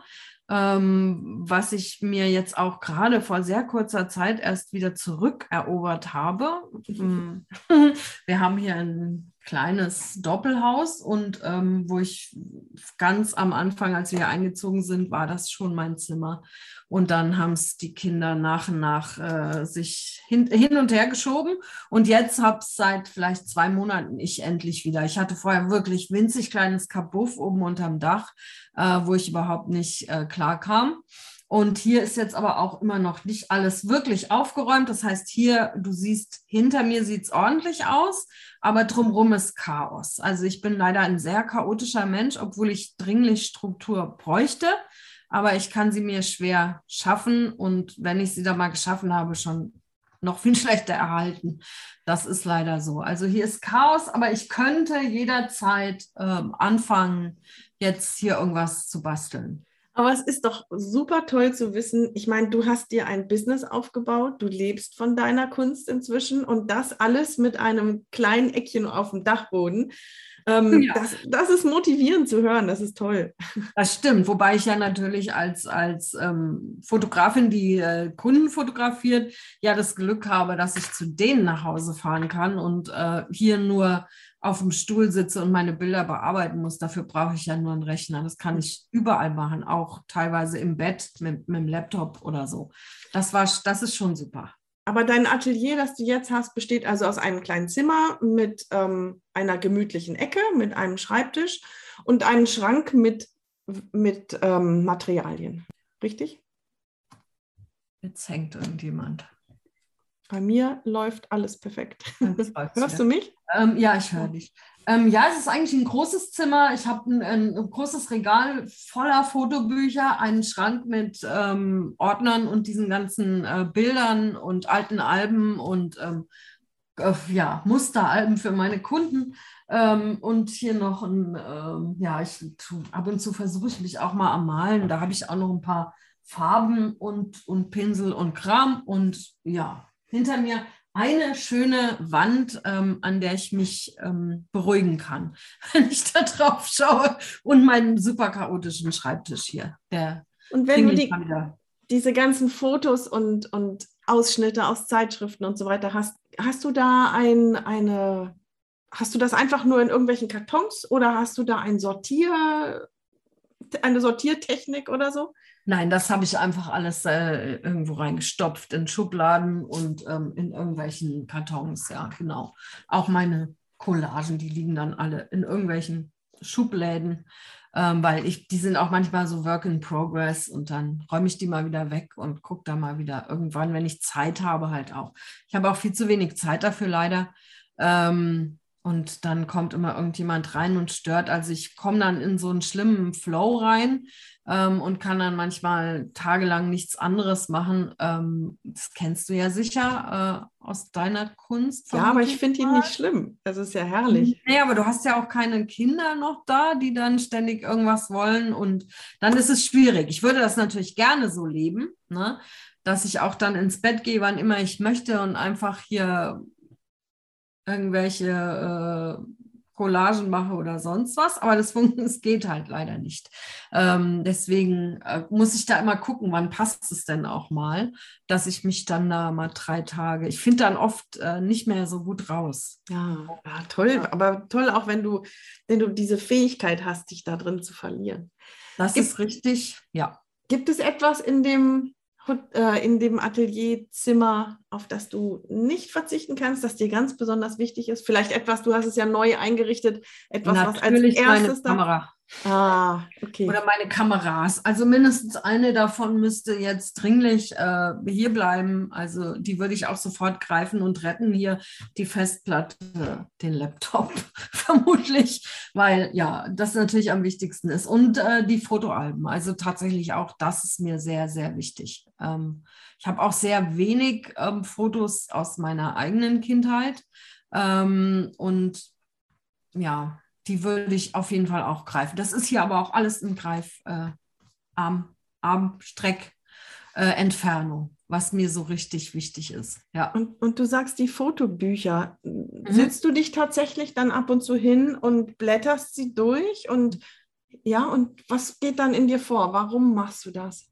Speaker 2: ähm, was ich mir jetzt auch gerade vor sehr kurzer Zeit erst wieder zurückerobert habe. Mhm. Wir haben hier ein kleines Doppelhaus und ähm, wo ich ganz am Anfang, als wir hier eingezogen sind, war das schon mein Zimmer. Und dann haben es die Kinder nach und nach äh, sich hin, hin, und her geschoben. Und jetzt habe es seit vielleicht zwei Monaten ich endlich wieder. Ich hatte vorher wirklich winzig kleines Kabuff oben unterm Dach, äh, wo ich überhaupt nicht äh, klar kam. Und hier ist jetzt aber auch immer noch nicht alles wirklich aufgeräumt. Das heißt, hier, du siehst, hinter mir sieht es ordentlich aus, aber drumherum ist Chaos. Also ich bin leider ein sehr chaotischer Mensch, obwohl ich dringlich Struktur bräuchte aber ich kann sie mir schwer schaffen und wenn ich sie da mal geschaffen habe, schon noch viel schlechter erhalten. Das ist leider so. Also hier ist Chaos, aber ich könnte jederzeit äh, anfangen, jetzt hier irgendwas zu basteln.
Speaker 1: Aber es ist doch super toll zu wissen. Ich meine, du hast dir ein Business aufgebaut, du lebst von deiner Kunst inzwischen und das alles mit einem kleinen Eckchen auf dem Dachboden. Ähm, ja. das, das, ist motivierend zu hören, das ist toll.
Speaker 2: Das stimmt, wobei ich ja natürlich als, als ähm, Fotografin, die äh, Kunden fotografiert, ja das Glück habe, dass ich zu denen nach Hause fahren kann und äh, hier nur auf dem Stuhl sitze und meine Bilder bearbeiten muss. Dafür brauche ich ja nur einen Rechner. Das kann ich überall machen, auch teilweise im Bett mit, mit dem Laptop oder so. Das, war, das ist schon super.
Speaker 1: Aber dein Atelier, das du jetzt hast, besteht also aus einem kleinen Zimmer mit ähm, einer gemütlichen Ecke, mit einem Schreibtisch und einem Schrank mit, mit ähm, Materialien. Richtig?
Speaker 2: Jetzt hängt irgendjemand.
Speaker 1: Bei mir läuft alles perfekt. Hörst du mich?
Speaker 2: Ähm, ja, ich höre dich. Ähm, ja, es ist eigentlich ein großes Zimmer. Ich habe ein, ein, großes Regal voller Fotobücher, einen Schrank mit ähm, Ordnern und diesen ganzen äh, Bildern und alten Alben und ähm, äh, ja, Musteralben für meine Kunden. Ähm, und hier noch ein, ähm, ja, ich tu, ab und zu versuche ich mich auch mal am Malen. Da habe ich auch noch ein paar Farben und, und Pinsel und Kram. Und ja, hinter mir eine schöne Wand, ähm, an der ich mich ähm, beruhigen kann, wenn ich da drauf schaue und meinen super chaotischen Schreibtisch hier. Der
Speaker 1: und wenn du die, diese ganzen Fotos und, und Ausschnitte aus Zeitschriften und so weiter hast, hast du da ein, eine, hast du das einfach nur in irgendwelchen Kartons oder hast du da ein Sortier, eine Sortiertechnik oder so?
Speaker 2: Nein, das habe ich einfach alles äh, irgendwo reingestopft in Schubladen und ähm, in irgendwelchen Kartons, ja, genau. Auch meine Collagen, die liegen dann alle in irgendwelchen Schubläden, ähm, weil ich, die sind auch manchmal so Work in Progress und dann räume ich die mal wieder weg und gucke da mal wieder irgendwann, wenn ich Zeit habe, halt auch. Ich habe auch viel zu wenig Zeit dafür leider. Ähm, und dann kommt immer irgendjemand rein und stört. Also ich komme dann in so einen schlimmen Flow rein ähm, und kann dann manchmal tagelang nichts anderes machen. Ähm, das kennst du ja sicher äh, aus deiner Kunst.
Speaker 1: Ja, aber ich finde ihn nicht schlimm. Das ist ja herrlich.
Speaker 2: Nee, aber du hast ja auch keine Kinder noch da, die dann ständig irgendwas wollen. Und dann ist es schwierig. Ich würde das natürlich gerne so leben, ne? dass ich auch dann ins Bett gehe, wann immer ich möchte und einfach hier irgendwelche äh, Collagen mache oder sonst was, aber das, das geht halt leider nicht. Ähm, deswegen äh, muss ich da immer gucken, wann passt es denn auch mal, dass ich mich dann da mal drei Tage, ich finde dann oft äh, nicht mehr so gut raus.
Speaker 1: Ja, ja toll, ja. aber toll auch, wenn du, wenn du diese Fähigkeit hast, dich da drin zu verlieren.
Speaker 2: Das Gibt, ist richtig, ja.
Speaker 1: Gibt es etwas in dem in dem Atelierzimmer, auf das du nicht verzichten kannst, das dir ganz besonders wichtig ist? Vielleicht etwas, du hast es ja neu eingerichtet, etwas,
Speaker 2: Natürlich
Speaker 1: was als erstes
Speaker 2: meine Kamera. Ah, okay. Oder meine Kameras. Also mindestens eine davon müsste jetzt dringlich äh, hier bleiben. Also die würde ich auch sofort greifen und retten. Hier die Festplatte, den Laptop vermutlich, weil ja, das natürlich am wichtigsten ist. Und äh, die Fotoalben. Also tatsächlich auch das ist mir sehr, sehr wichtig. Ähm, ich habe auch sehr wenig ähm, Fotos aus meiner eigenen Kindheit. Ähm, und ja, die würde ich auf jeden Fall auch greifen. Das ist hier aber auch alles in Greif, äh, Arm, Armstreck, äh, Entfernung, was mir so richtig wichtig ist. Ja.
Speaker 1: Und, und du sagst die Fotobücher. Mhm. Sitzt du dich tatsächlich dann ab und zu hin und blätterst sie durch? Und ja, und was geht dann in dir vor? Warum machst du das?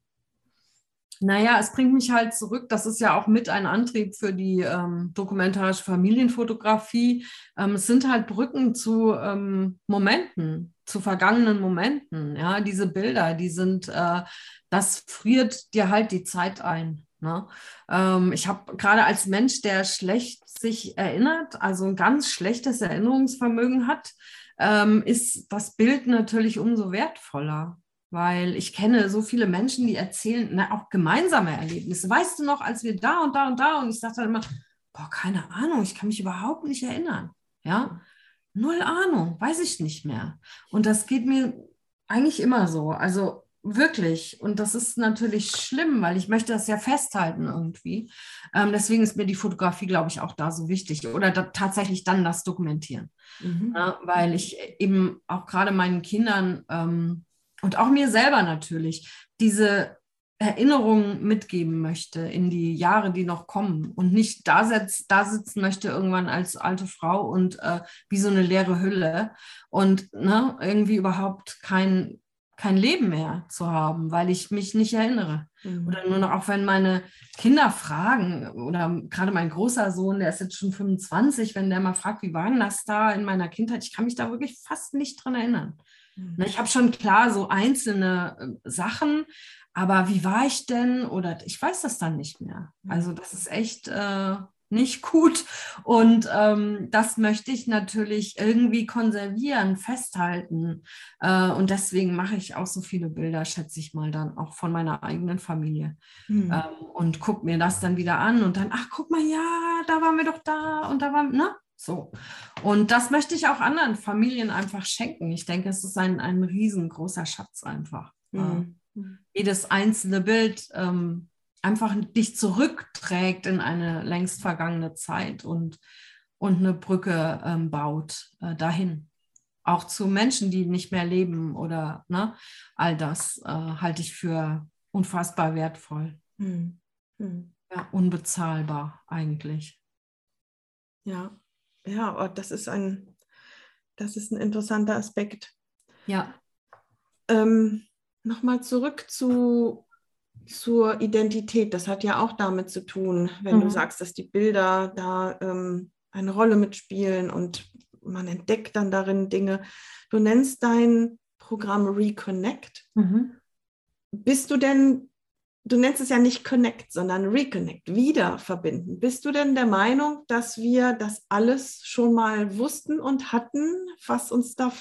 Speaker 2: Naja, es bringt mich halt zurück. Das ist ja auch mit ein Antrieb für die ähm, dokumentarische Familienfotografie. Ähm, es sind halt Brücken zu ähm, Momenten, zu vergangenen Momenten. Ja, diese Bilder, die sind, äh, das friert dir halt die Zeit ein. Ne? Ähm, ich habe gerade als Mensch, der schlecht sich erinnert, also ein ganz schlechtes Erinnerungsvermögen hat, ähm, ist das Bild natürlich umso wertvoller weil ich kenne so viele Menschen, die erzählen na, auch gemeinsame Erlebnisse. Weißt du noch, als wir da und da und da und ich sage dann immer, boah, keine Ahnung, ich kann mich überhaupt nicht erinnern. Ja, null Ahnung, weiß ich nicht mehr. Und das geht mir eigentlich immer so. Also wirklich. Und das ist natürlich schlimm, weil ich möchte das ja festhalten irgendwie. Ähm, deswegen ist mir die Fotografie, glaube ich, auch da so wichtig. Oder da, tatsächlich dann das Dokumentieren. Mhm. Ja, weil ich eben auch gerade meinen Kindern ähm, und auch mir selber natürlich diese Erinnerungen mitgeben möchte in die Jahre, die noch kommen und nicht da, setz, da sitzen möchte irgendwann als alte Frau und äh, wie so eine leere Hülle und ne, irgendwie überhaupt kein, kein Leben mehr zu haben, weil ich mich nicht erinnere. Mhm. Oder nur noch, auch wenn meine Kinder fragen, oder gerade mein großer Sohn, der ist jetzt schon 25, wenn der mal fragt, wie war denn das da in meiner Kindheit, ich kann mich da wirklich fast nicht dran erinnern. Mhm. Ich habe schon klar so einzelne äh, Sachen, aber wie war ich denn? Oder ich weiß das dann nicht mehr. Mhm. Also das ist echt äh, nicht gut. Und ähm, das möchte ich natürlich irgendwie konservieren, festhalten. Äh, und deswegen mache ich auch so viele Bilder, schätze ich mal, dann auch von meiner eigenen Familie. Mhm. Ähm, und gucke mir das dann wieder an und dann, ach, guck mal, ja, da waren wir doch da und da waren, ne? So. Und das möchte ich auch anderen Familien einfach schenken. Ich denke, es ist ein, ein riesengroßer Schatz einfach. Mhm. Jedes einzelne Bild ähm, einfach dich zurückträgt in eine längst vergangene Zeit und, und eine Brücke ähm, baut äh, dahin. Auch zu Menschen, die nicht mehr leben oder ne, all das äh, halte ich für unfassbar wertvoll. Mhm. Mhm. Ja, unbezahlbar eigentlich.
Speaker 1: Ja, ja, oh, das ist ein, das ist ein interessanter Aspekt.
Speaker 2: Ja.
Speaker 1: Ähm, Nochmal zurück zu, zur Identität. Das hat ja auch damit zu tun, wenn mhm. du sagst, dass die Bilder da ähm, eine Rolle mitspielen und man entdeckt dann darin Dinge. Du nennst dein Programm Reconnect. Mhm. Bist du denn du nennst es ja nicht Connect, sondern Reconnect, wieder verbinden. Bist du denn der Meinung, dass wir das alles schon mal wussten und hatten, was uns da,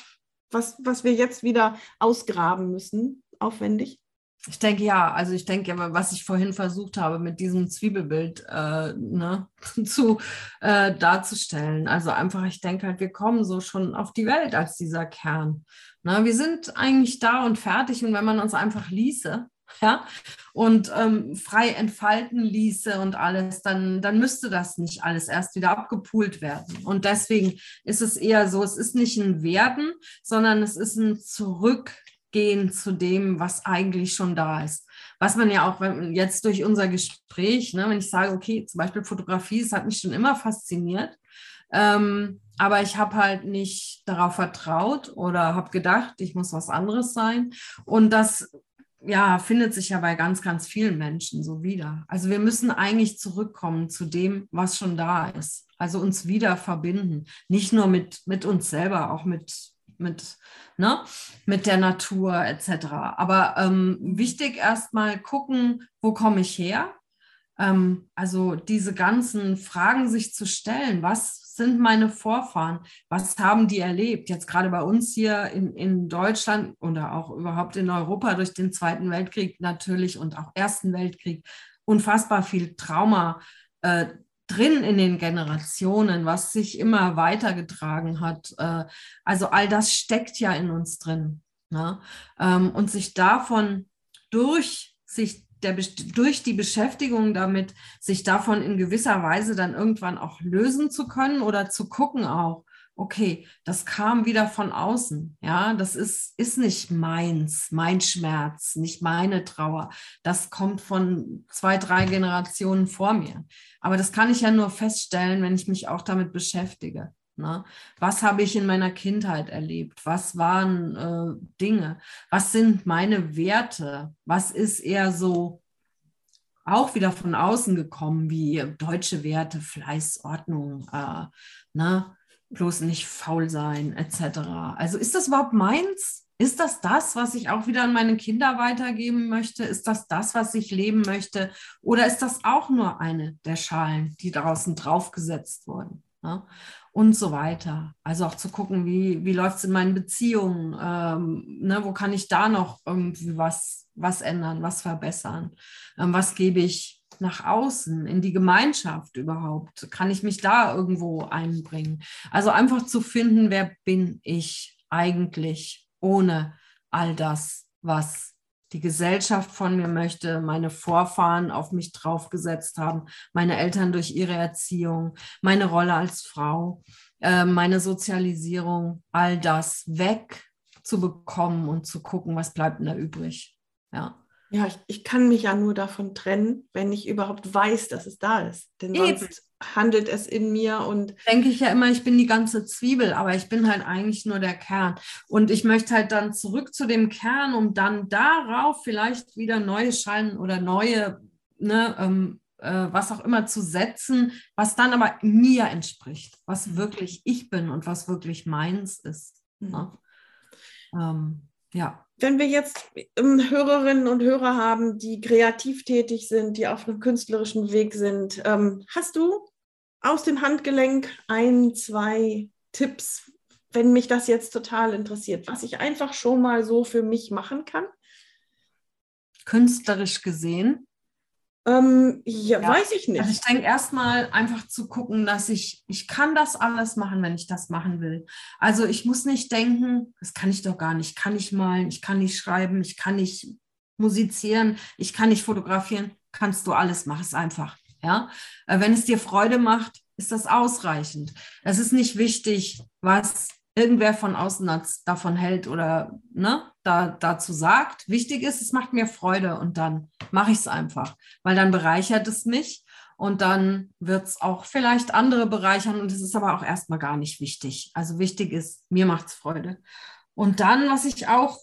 Speaker 1: was, was wir jetzt wieder ausgraben müssen, aufwendig?
Speaker 2: Ich denke ja, also ich denke, was ich vorhin versucht habe, mit diesem Zwiebelbild äh, ne, zu äh, darzustellen. Also einfach, ich denke halt, wir kommen so schon auf die Welt als dieser Kern. Ne, wir sind eigentlich da und fertig und wenn man uns einfach ließe, ja, und ähm, frei entfalten ließe und alles, dann, dann müsste das nicht alles erst wieder abgepult werden. Und deswegen ist es eher so, es ist nicht ein Werden, sondern es ist ein Zurückgehen zu dem, was eigentlich schon da ist. Was man ja auch wenn, jetzt durch unser Gespräch, ne, wenn ich sage, okay, zum Beispiel Fotografie, es hat mich schon immer fasziniert. Ähm, aber ich habe halt nicht darauf vertraut oder habe gedacht, ich muss was anderes sein. Und das ja, findet sich ja bei ganz, ganz vielen Menschen so wieder. Also wir müssen eigentlich zurückkommen zu dem, was schon da ist. Also uns wieder verbinden. Nicht nur mit, mit uns selber, auch mit, mit, ne, mit der Natur etc. Aber ähm, wichtig erstmal gucken, wo komme ich her? Ähm, also diese ganzen Fragen sich zu stellen, was sind meine Vorfahren, was haben die erlebt, jetzt gerade bei uns hier in, in Deutschland oder auch überhaupt in Europa durch den Zweiten Weltkrieg natürlich und auch Ersten Weltkrieg, unfassbar viel Trauma. Äh, drin in den Generationen, was sich immer weitergetragen hat. Äh, also all das steckt ja in uns drin. Ne? Ähm, und sich davon durch sich der, durch die Beschäftigung damit, sich davon in gewisser Weise dann irgendwann auch lösen zu können oder zu gucken auch, okay, das kam wieder von außen. Ja, das ist, ist nicht meins, mein Schmerz, nicht meine Trauer. Das kommt von zwei, drei Generationen vor mir. Aber das kann ich ja nur feststellen, wenn ich mich auch damit beschäftige. Ne? Was habe ich in meiner Kindheit erlebt? Was waren äh, Dinge? Was sind meine Werte? Was ist eher so auch wieder von außen gekommen, wie deutsche Werte, Fleiß, Ordnung, äh, ne? bloß nicht faul sein, etc. Also ist das überhaupt meins? Ist das das, was ich auch wieder an meine Kinder weitergeben möchte? Ist das das, was ich leben möchte? Oder ist das auch nur eine der Schalen, die draußen draufgesetzt wurden? Ne? Und so weiter. Also auch zu gucken, wie, wie läuft es in meinen Beziehungen? Ähm, ne? Wo kann ich da noch irgendwie was, was ändern, was verbessern? Ähm, was gebe ich nach außen, in die Gemeinschaft überhaupt? Kann ich mich da irgendwo einbringen? Also einfach zu finden, wer bin ich eigentlich ohne all das, was die Gesellschaft von mir möchte, meine Vorfahren auf mich draufgesetzt haben, meine Eltern durch ihre Erziehung, meine Rolle als Frau, äh, meine Sozialisierung, all das weg zu bekommen und zu gucken, was bleibt denn da übrig. Ja.
Speaker 1: Ja, ich, ich kann mich ja nur davon trennen, wenn ich überhaupt weiß, dass es da ist. Denn Eben. Handelt es in mir und.
Speaker 2: Denke ich ja immer, ich bin die ganze Zwiebel, aber ich bin halt eigentlich nur der Kern. Und ich möchte halt dann zurück zu dem Kern, um dann darauf vielleicht wieder neue Schalen oder neue, ne, ähm, äh, was auch immer zu setzen, was dann aber mir entspricht, was wirklich ich bin und was wirklich meins ist. Mhm. Ne?
Speaker 1: Ähm, ja. Wenn wir jetzt ähm, Hörerinnen und Hörer haben, die kreativ tätig sind, die auf einem künstlerischen Weg sind, ähm, hast du aus dem Handgelenk ein, zwei Tipps, wenn mich das jetzt total interessiert, was ich einfach schon mal so für mich machen kann?
Speaker 2: Künstlerisch gesehen
Speaker 1: ähm, ja, ja, weiß ich nicht.
Speaker 2: Also ich denke erstmal einfach zu gucken, dass ich, ich kann das alles machen, wenn ich das machen will. Also ich muss nicht denken, das kann ich doch gar nicht, ich kann nicht malen, ich kann nicht schreiben, ich kann nicht musizieren, ich kann nicht fotografieren, kannst du alles, mach es einfach. Ja, äh, wenn es dir Freude macht, ist das ausreichend. Es ist nicht wichtig, was irgendwer von außen davon hält oder ne, da, dazu sagt. Wichtig ist, es macht mir Freude und dann mache ich es einfach, weil dann bereichert es mich und dann wird es auch vielleicht andere bereichern und es ist aber auch erstmal gar nicht wichtig. Also wichtig ist, mir macht es Freude. Und dann, was ich auch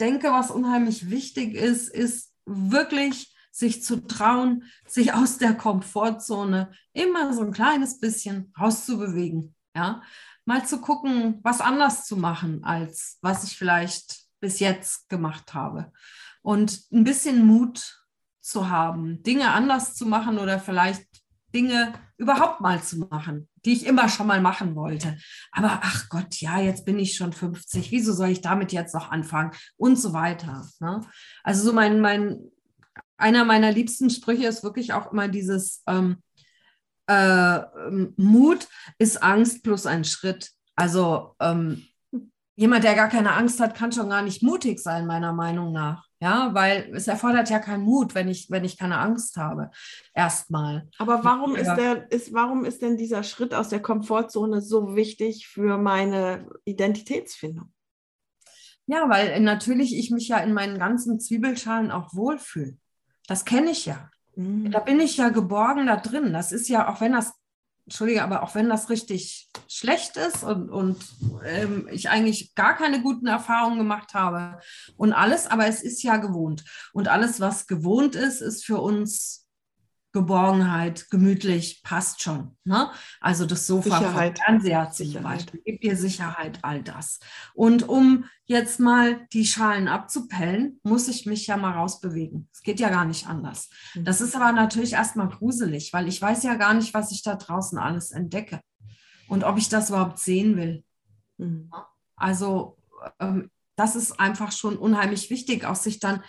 Speaker 2: denke, was unheimlich wichtig ist, ist wirklich sich zu trauen, sich aus der Komfortzone immer so ein kleines bisschen rauszubewegen. Ja, mal zu gucken, was anders zu machen, als was ich vielleicht bis jetzt gemacht habe. Und ein bisschen Mut zu haben, Dinge anders zu machen oder vielleicht Dinge überhaupt mal zu machen, die ich immer schon mal machen wollte. Aber ach Gott, ja, jetzt bin ich schon 50, wieso soll ich damit jetzt noch anfangen? Und so weiter. Ne? Also so mein, mein, einer meiner liebsten Sprüche ist wirklich auch immer dieses, ähm, äh, Mut ist Angst plus ein Schritt. Also ähm, jemand, der gar keine Angst hat, kann schon gar nicht mutig sein, meiner Meinung nach. Ja, weil es erfordert ja keinen Mut, wenn ich, wenn ich keine Angst habe. Erstmal.
Speaker 1: Aber warum ist der, ist, warum ist denn dieser Schritt aus der Komfortzone so wichtig für meine Identitätsfindung?
Speaker 2: Ja, weil natürlich ich mich ja in meinen ganzen Zwiebelschalen auch wohlfühle. Das kenne ich ja. Mhm. Da bin ich ja geborgen da drin. Das ist ja, auch wenn das, Entschuldige, aber auch wenn das richtig schlecht ist und, und ähm, ich eigentlich gar keine guten Erfahrungen gemacht habe und alles, aber es ist ja gewohnt. Und alles, was gewohnt ist, ist für uns Geborgenheit, gemütlich, passt schon. Ne? Also das Sofa
Speaker 1: Sicherheit.
Speaker 2: vom Fernseher zum
Speaker 1: Sicherheit.
Speaker 2: Beispiel, gibt dir Sicherheit, all das. Und um jetzt mal die Schalen abzupellen, muss ich mich ja mal rausbewegen. Es geht ja gar nicht anders.
Speaker 1: Mhm.
Speaker 2: Das ist aber natürlich erstmal gruselig, weil ich weiß ja gar nicht, was ich da draußen alles entdecke und ob ich das überhaupt sehen will.
Speaker 1: Mhm.
Speaker 2: Also ähm, das ist einfach schon unheimlich wichtig, auch sich dann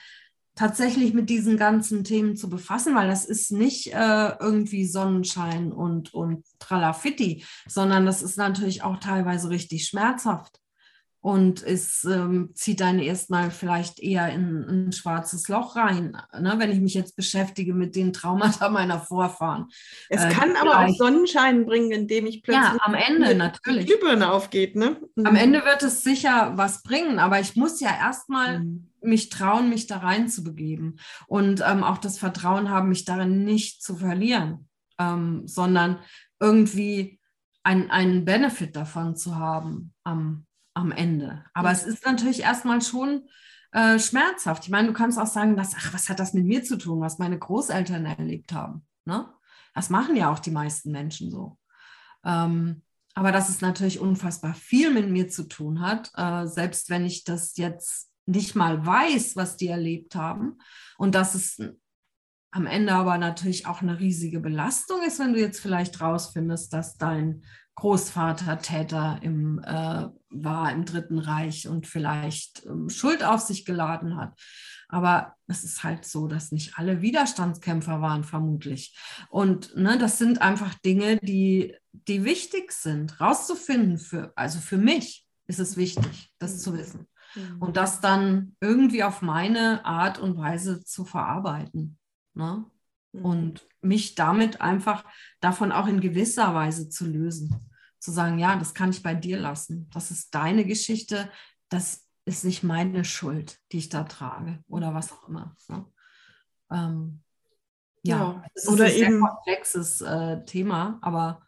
Speaker 2: tatsächlich mit diesen ganzen Themen zu befassen, weil das ist nicht äh, irgendwie Sonnenschein und, und Tralafitti, sondern das ist natürlich auch teilweise richtig schmerzhaft. Und es ähm, zieht dann erstmal vielleicht eher in, in ein schwarzes Loch rein, ne, wenn ich mich jetzt beschäftige mit den Traumata meiner Vorfahren.
Speaker 1: Es
Speaker 2: Äh,
Speaker 1: kann aber auch Sonnenschein bringen, indem ich plötzlich
Speaker 2: Ja, am Ende
Speaker 1: die
Speaker 2: natürlich.
Speaker 1: Glühbirne aufgeht. Ne?
Speaker 2: Am Ende wird es sicher was bringen, aber ich muss ja erstmal
Speaker 1: Mhm.
Speaker 2: mich trauen, mich da rein zu begeben und ähm, auch das Vertrauen haben, mich darin nicht zu verlieren, ähm, sondern irgendwie ein- einen Benefit davon zu haben am, am Ende. Aber
Speaker 1: Ja.
Speaker 2: es ist natürlich erstmal schon äh, schmerzhaft. Ich meine, du kannst auch sagen, dass, ach, was hat das mit mir zu tun, was meine Großeltern erlebt haben. Ne? Das machen ja auch die meisten Menschen so. Ähm, aber dass es natürlich unfassbar viel mit mir zu tun hat, äh, selbst wenn ich das jetzt nicht mal weiß, was die erlebt haben. Und dass es am Ende aber natürlich auch eine riesige Belastung ist, wenn du jetzt vielleicht rausfindest, dass dein Großvater Täter im, äh, war im Dritten Reich und vielleicht ähm, Schuld auf sich geladen hat. Aber es ist halt so, dass nicht alle Widerstandskämpfer waren, vermutlich. Und ne, das sind einfach Dinge, die, die wichtig sind, rauszufinden. Für, also für mich ist es wichtig, das zu wissen.
Speaker 1: Mhm.
Speaker 2: Und das dann irgendwie auf meine Art und Weise zu verarbeiten. Ne?
Speaker 1: Mhm.
Speaker 2: Und mich damit einfach davon auch in gewisser Weise zu lösen. Zu sagen, ja, das kann ich bei dir lassen. Das ist deine Geschichte. Das ist nicht meine Schuld, die ich da trage oder was auch immer. Ne? Ähm, ja,
Speaker 1: Ja,
Speaker 2: es ist
Speaker 1: oder eben-
Speaker 2: komplexes äh, Thema, aber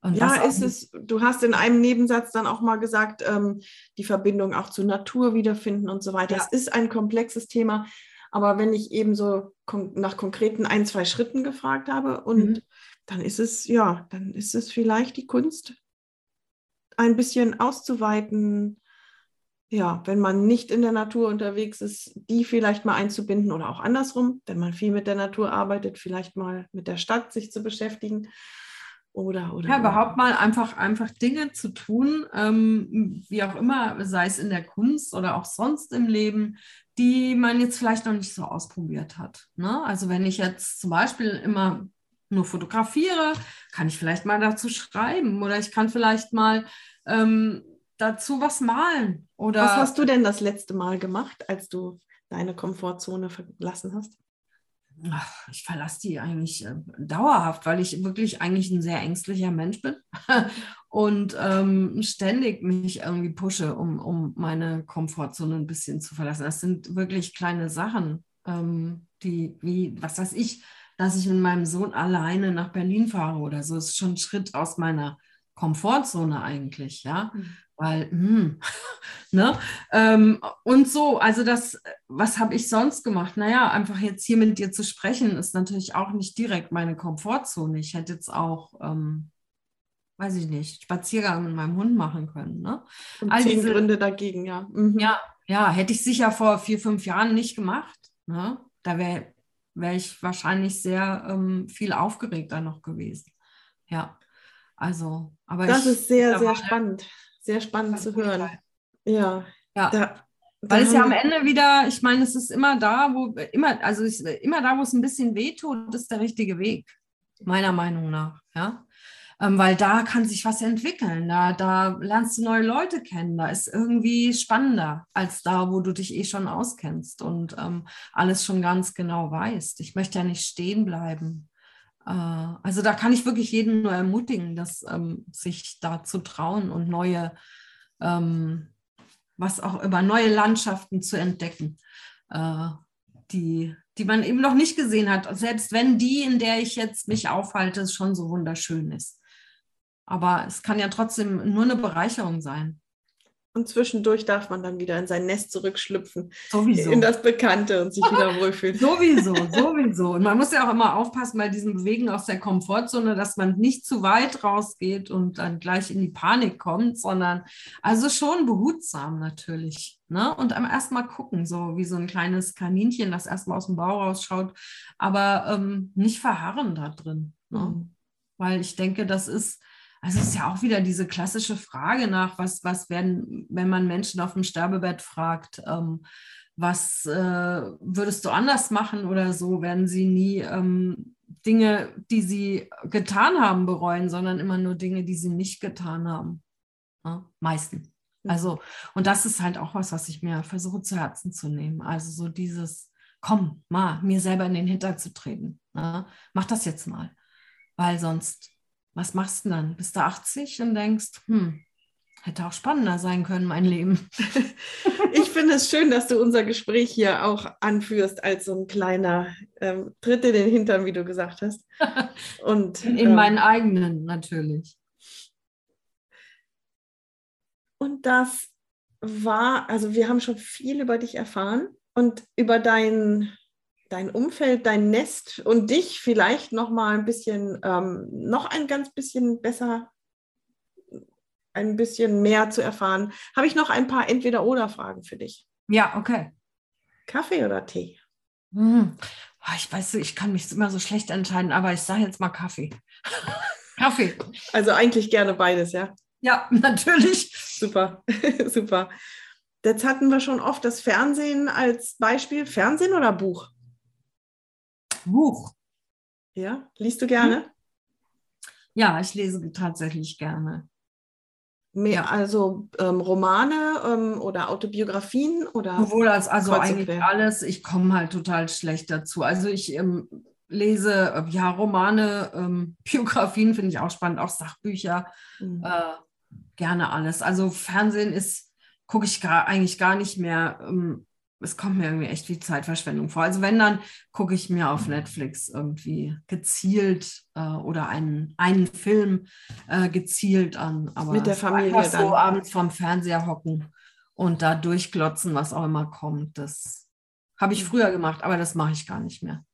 Speaker 2: und
Speaker 1: Ja, ist es, du hast in einem Nebensatz dann auch mal gesagt, ähm, die Verbindung auch zur Natur wiederfinden und so weiter.
Speaker 2: Ja.
Speaker 1: Es ist ein komplexes Thema, aber wenn ich eben so nach konkreten ein, zwei Schritten gefragt habe und
Speaker 2: Mhm.
Speaker 1: dann ist es, ja, dann ist es vielleicht die Kunst, ein bisschen auszuweiten, ja, wenn man nicht in der Natur unterwegs ist, die vielleicht mal einzubinden oder auch andersrum, wenn man viel mit der Natur arbeitet, vielleicht mal mit der Stadt sich zu beschäftigen. Oder, oder,
Speaker 2: Ja, überhaupt mal einfach, einfach Dinge zu tun, ähm, wie auch immer, sei es in der Kunst oder auch sonst im Leben, die man jetzt vielleicht noch nicht so ausprobiert hat. Ne? Also wenn ich jetzt zum Beispiel immer nur fotografiere, kann ich vielleicht mal dazu schreiben oder ich kann vielleicht mal ähm, dazu was malen. Oder
Speaker 1: Was hast du denn das letzte Mal gemacht, als du deine Komfortzone verlassen hast?
Speaker 2: Ich verlasse die eigentlich äh, dauerhaft, weil ich wirklich eigentlich ein sehr ängstlicher Mensch bin und ähm, ständig mich irgendwie pushe, um, um meine Komfortzone ein bisschen zu verlassen. Das sind wirklich kleine Sachen, ähm, die, wie, was weiß ich, dass ich mit meinem Sohn alleine nach Berlin fahre oder so, ist schon ein Schritt aus meiner Komfortzone eigentlich, ja weil, hm, ne? Ähm, und so, also das, was habe ich sonst gemacht? Naja, einfach jetzt hier mit dir zu sprechen, ist natürlich auch nicht direkt meine Komfortzone. Ich hätte jetzt auch, ähm, weiß ich nicht, Spaziergang mit meinem Hund machen können, ne?
Speaker 1: Und
Speaker 2: All
Speaker 1: zehn
Speaker 2: diese-
Speaker 1: Gründe dagegen, ja. Mhm.
Speaker 2: Ja, ja, hätte ich sicher vor vier, fünf Jahren nicht gemacht. Ne? Da wäre wär ich wahrscheinlich sehr ähm, viel aufgeregter noch gewesen. Ja, also, aber
Speaker 1: Das
Speaker 2: ich,
Speaker 1: ist sehr, sehr spannend. Sehr spannend zu hören.
Speaker 2: Total.
Speaker 1: Ja.
Speaker 2: Ja.
Speaker 1: Da,
Speaker 2: Weil es ja am Ende wieder, ich meine, es ist immer da, wo immer, also es, immer da, wo es ein bisschen wehtut, ist der richtige Weg, meiner Meinung nach. Ja? Ähm, weil da kann sich was entwickeln, da, da lernst du neue Leute kennen, da ist irgendwie spannender als da, wo du dich eh schon auskennst und ähm, alles schon ganz genau weißt. Ich möchte ja nicht stehen bleiben. Äh, also da kann ich wirklich jeden nur ermutigen, dass ähm, sich da zu trauen und neue ähm, was auch über neue Landschaften zu entdecken, äh, die, die man eben noch nicht gesehen hat, selbst wenn die, in der ich jetzt mich aufhalte, schon so wunderschön ist. Aber es kann ja trotzdem nur eine Bereicherung sein.
Speaker 1: Und zwischendurch darf man dann wieder in sein Nest zurückschlüpfen.
Speaker 2: Sowieso.
Speaker 1: In das Bekannte und sich wieder wohlfühlen.
Speaker 2: Sowieso, sowieso. Und man muss ja auch immer aufpassen bei diesem Bewegen aus der Komfortzone, dass man nicht zu weit rausgeht und dann gleich in die Panik kommt, sondern also schon behutsam natürlich. Ne? Und am ersten Mal gucken, so wie so ein kleines Kaninchen, das erstmal aus dem Bau rausschaut, aber ähm, nicht verharren da drin. Ne? Mhm. Weil ich denke, das ist also es ist ja auch wieder diese klassische Frage nach, was, was werden, wenn man Menschen auf dem Sterbebett fragt, ähm, was äh, würdest du anders machen oder so, werden sie nie ähm, Dinge, die sie getan haben, bereuen, sondern immer nur Dinge, die sie nicht getan haben. Ja, meistens. Mhm. Also, und das ist halt auch was, was ich mir versuche zu Herzen zu nehmen. Also so dieses, komm, mal, mir selber in den Hintern zu treten. Ja, mach das jetzt mal. Weil sonst was machst du dann? Bist du 80 und denkst, hm, hätte auch spannender sein können, mein Leben.
Speaker 1: ich finde es schön, dass du unser Gespräch hier auch anführst als so ein kleiner ähm, Tritt in den Hintern, wie du gesagt hast.
Speaker 2: Und, in, ähm, meinen eigenen natürlich.
Speaker 1: Und das war, also wir haben schon viel über dich erfahren und über dein dein Umfeld, dein Nest und dich vielleicht noch mal ein bisschen, ähm, noch ein ganz bisschen besser, ein bisschen mehr zu erfahren, habe ich noch ein paar Entweder-Oder-Fragen für dich.
Speaker 2: Ja, okay.
Speaker 1: Kaffee oder Tee?
Speaker 2: Hm. Ich weiß, ich kann mich immer so schlecht entscheiden, aber ich sage jetzt mal Kaffee.
Speaker 1: Kaffee. Also eigentlich gerne beides, ja?
Speaker 2: Ja, natürlich.
Speaker 1: Super, super. Jetzt hatten wir schon oft das Fernsehen als Beispiel. Fernsehen oder Buch?
Speaker 2: Buch.
Speaker 1: Ja, liest du gerne?
Speaker 2: Ja, ich lese tatsächlich gerne.
Speaker 1: Mehr. Also ähm, Romane ähm, oder Autobiografien oder?
Speaker 2: Sowohl als also eigentlich alles. Ich komme halt total schlecht dazu. Also ich ähm, lese äh, ja Romane, ähm, Biografien finde ich auch spannend, auch Sachbücher, mhm. äh, gerne alles. Also Fernsehen ist gucke ich gar, eigentlich gar nicht mehr. Es kommt mir irgendwie echt wie Zeitverschwendung vor. Also wenn, dann gucke ich mir auf Netflix irgendwie gezielt äh, oder einen, einen Film äh, gezielt an.
Speaker 1: Aber Mit der Familie dann.
Speaker 2: so abends vorm Fernseher hocken und da durchglotzen, was auch immer kommt. Das habe ich früher gemacht, aber das mache ich gar nicht mehr.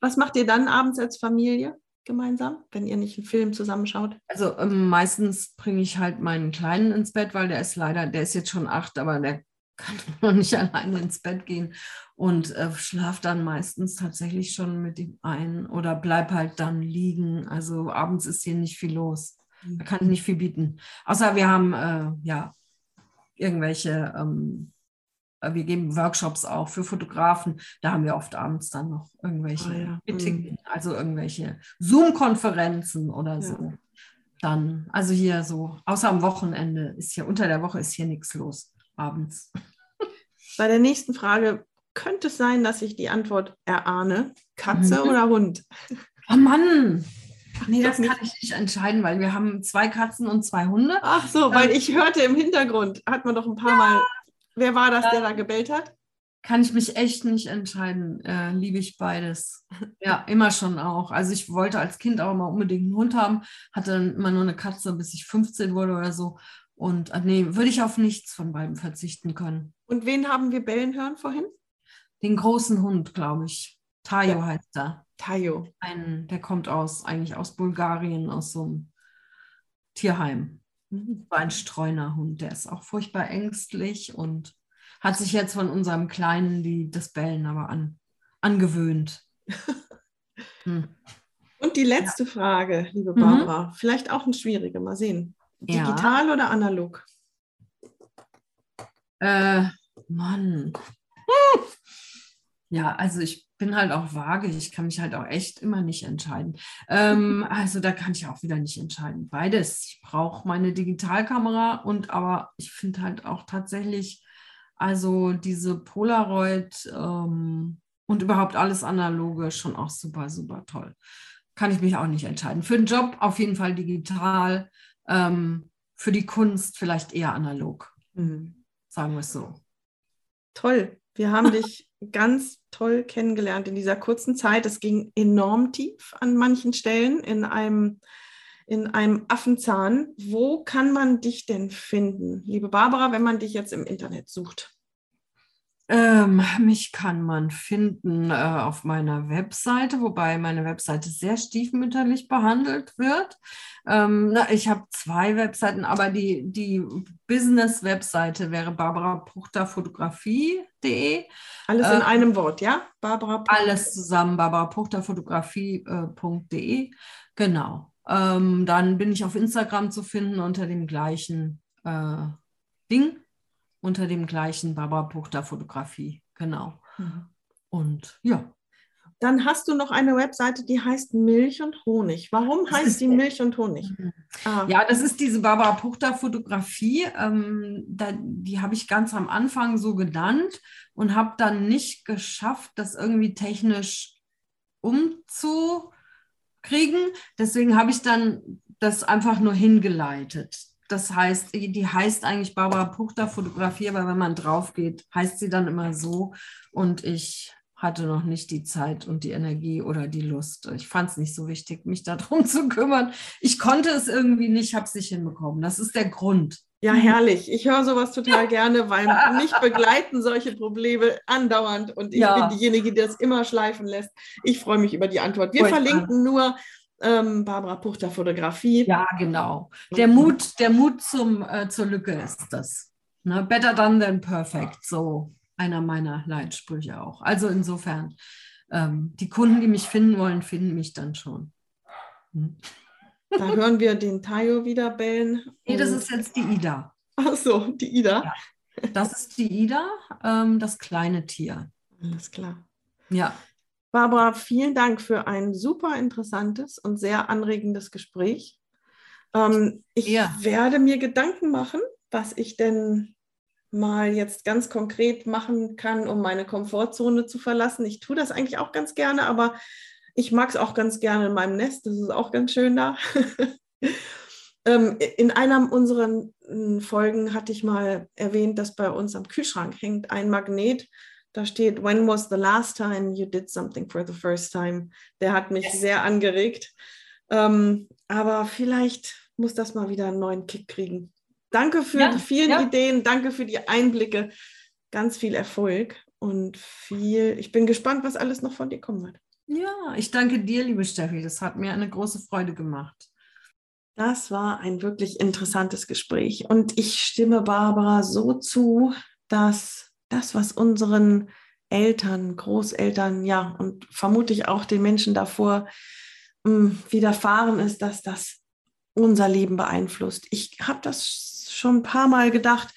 Speaker 1: Was macht ihr dann abends als Familie? gemeinsam, wenn ihr nicht einen Film zusammenschaut?
Speaker 2: Also ähm, meistens bringe ich halt meinen Kleinen ins Bett, weil der ist leider, der ist jetzt schon acht, aber der kann noch nicht alleine ins Bett gehen und äh, schlaf dann meistens tatsächlich schon mit ihm ein oder bleib halt dann liegen. Also abends ist hier nicht viel los. Da kann ich nicht viel bieten. Außer wir haben äh, ja irgendwelche, ähm, äh, wir geben Workshops auch für Fotografen. Da haben wir oft abends dann noch irgendwelche oh, ja. Mhm. also irgendwelche Zoom-Konferenzen oder ja. so. Dann, also hier so, außer am Wochenende ist hier, unter der Woche ist hier nichts los abends.
Speaker 1: Bei der nächsten Frage könnte es sein, dass ich die Antwort erahne. Katze mhm. oder Hund?
Speaker 2: Oh Mann! Ach nee, das kann ich nicht entscheiden, weil wir haben zwei Katzen und zwei Hunde.
Speaker 1: Ach so, weil ähm, ich hörte im Hintergrund, hat man doch ein paar ja. Mal. Wer war das, der da gebellt hat?
Speaker 2: Kann ich mich echt nicht entscheiden. Äh, liebe ich beides. Ja, immer schon auch. Also ich wollte als Kind auch mal unbedingt einen Hund haben, hatte dann immer nur eine Katze, bis ich 15 wurde oder so. Und äh, nee, würde ich auf nichts von beiden verzichten können.
Speaker 1: Und wen haben wir bellen hören vorhin?
Speaker 2: Den großen Hund, glaube ich. Tayo ja. heißt er.
Speaker 1: Tayo.
Speaker 2: Ein, der kommt aus, eigentlich aus Bulgarien, aus so einem Tierheim. Mhm. War ein Streunerhund, der ist auch furchtbar ängstlich und hat sich jetzt von unserem Kleinen die, das Bellen aber an, angewöhnt.
Speaker 1: hm. Und die letzte ja. Frage, liebe Barbara, mhm. vielleicht auch eine schwierige, mal sehen. Digital ja. oder analog?
Speaker 2: Äh, Mann. Ja, also ich bin halt auch vage. Ich kann mich halt auch echt immer nicht entscheiden. Ähm, also da kann ich auch wieder nicht entscheiden. Beides. Ich brauche meine Digitalkamera und aber ich finde halt auch tatsächlich, also diese Polaroid ähm, und überhaupt alles analoge schon auch super, super toll. Kann ich mich auch nicht entscheiden. Für den Job auf jeden Fall digital ähm, für die Kunst vielleicht eher analog. Mhm. Sagen wir es so.
Speaker 1: Toll. Wir haben dich ganz toll kennengelernt in dieser kurzen Zeit. Es ging enorm tief an manchen Stellen in einem in einem Affenzahn. Wo kann man dich denn finden, liebe Barbara, wenn man dich jetzt im Internet sucht?
Speaker 2: Ähm, mich kann man finden äh, auf meiner Webseite, wobei meine Webseite sehr stiefmütterlich behandelt wird. Ähm, na, ich habe zwei Webseiten, aber die, die Business-Webseite wäre barbarapuchterfotografie.de.
Speaker 1: Alles in ähm, einem Wort, ja? Barbara
Speaker 2: alles zusammen, barbarapuchterfotografie.de. Genau. Ähm, dann bin ich auf Instagram zu finden unter dem gleichen äh, Ding unter dem gleichen Barbara Puchter Fotografie. Genau. Mhm. Und ja.
Speaker 1: Dann hast du noch eine Webseite, die heißt Milch und Honig. Warum heißt die Milch und Honig?
Speaker 2: Mhm. Ah. Ja, das ist diese Barbara Puchter Fotografie. Ähm, da, die habe ich ganz am Anfang so genannt und habe dann nicht geschafft, das irgendwie technisch umzukriegen. Deswegen habe ich dann das einfach nur hingeleitet das heißt, die heißt eigentlich Barbara Puchter Fotografie, aber wenn man drauf geht, heißt sie dann immer so. Und ich hatte noch nicht die Zeit und die Energie oder die Lust. Ich fand es nicht so wichtig, mich darum zu kümmern. Ich konnte es irgendwie nicht, habe es nicht hinbekommen. Das ist der Grund.
Speaker 1: Ja, herrlich. Ich höre sowas total gerne, weil mich begleiten solche Probleme andauernd und ich ja. bin diejenige, die das immer schleifen lässt. Ich freue mich über die Antwort. Wir Voll verlinken nur ähm, Barbara Puchter Fotografie.
Speaker 2: Ja, genau. Der Mut, der Mut zum, äh, zur Lücke ist das. Ne? Better done than perfect. So einer meiner Leitsprüche auch. Also insofern, ähm, die Kunden, die mich finden wollen, finden mich dann schon.
Speaker 1: Hm. Da hören wir den Tayo wieder bellen.
Speaker 2: Nee, das ist jetzt die Ida.
Speaker 1: Ach so, die Ida. Ja.
Speaker 2: Das ist die Ida, ähm, das kleine Tier.
Speaker 1: Alles klar.
Speaker 2: Ja.
Speaker 1: Barbara, vielen Dank für ein super interessantes und sehr anregendes Gespräch. Ähm, ich ja. werde mir Gedanken machen, was ich denn mal jetzt ganz konkret machen kann, um meine Komfortzone zu verlassen. Ich tue das eigentlich auch ganz gerne, aber ich mag es auch ganz gerne in meinem Nest. Das ist auch ganz schön da. ähm, in einer unserer Folgen hatte ich mal erwähnt, dass bei uns am Kühlschrank hängt ein Magnet da steht, when was the last time you did something for the first time? Der hat mich yes. sehr angeregt. Ähm, aber vielleicht muss das mal wieder einen neuen Kick kriegen. Danke für ja, die vielen ja. Ideen, danke für die Einblicke. Ganz viel Erfolg und viel. Ich bin gespannt, was alles noch von dir kommen wird.
Speaker 2: Ja, ich danke dir, liebe Steffi. Das hat mir eine große Freude gemacht.
Speaker 1: Das war ein wirklich interessantes Gespräch. Und ich stimme Barbara so zu, dass das, was unseren Eltern, Großeltern, ja, und vermutlich auch den Menschen davor mh, hm, widerfahren ist, dass das unser Leben beeinflusst. Ich habe das schon ein paar Mal gedacht,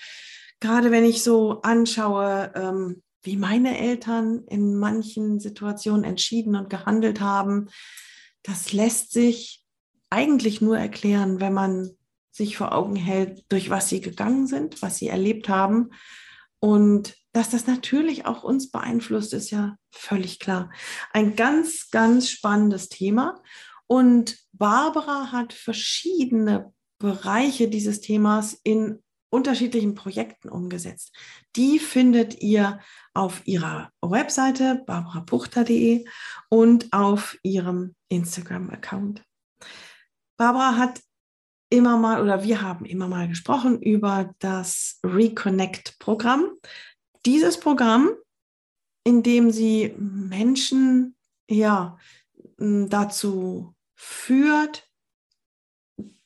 Speaker 1: gerade wenn ich so anschaue, ähm, wie meine Eltern in manchen Situationen entschieden und gehandelt haben, das lässt sich eigentlich nur erklären, wenn man sich vor Augen hält, durch was sie gegangen sind, was sie erlebt haben und dass das natürlich auch uns beeinflusst, ist ja völlig klar. Ein ganz, ganz spannendes Thema. Und Barbara hat verschiedene Bereiche dieses Themas in unterschiedlichen Projekten umgesetzt. Die findet ihr auf ihrer Webseite barbarapuchter.de und auf ihrem Instagram-Account. Barbara hat immer mal oder wir haben immer mal gesprochen über das Reconnect-Programm. Dieses Programm, in dem sie Menschen ja dazu führt,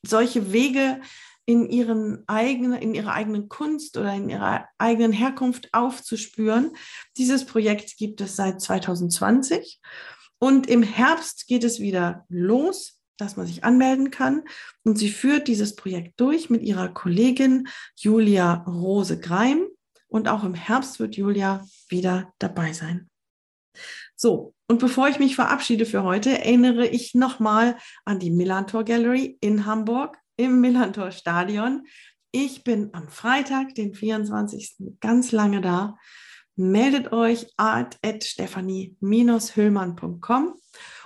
Speaker 1: solche Wege in, ihren eigenen, in ihrer eigenen Kunst oder in ihrer eigenen Herkunft aufzuspüren. Dieses Projekt gibt es seit 2020 und im Herbst geht es wieder los dass man sich anmelden kann. Und sie führt dieses Projekt durch mit ihrer Kollegin Julia Rose-Greim. Und auch im Herbst wird Julia wieder dabei sein. So, und bevor ich mich verabschiede für heute, erinnere ich nochmal an die Millantor Gallery in Hamburg im Millantor Stadion. Ich bin am Freitag, den 24. ganz lange da. Meldet euch at, at stephanie-hüllmann.com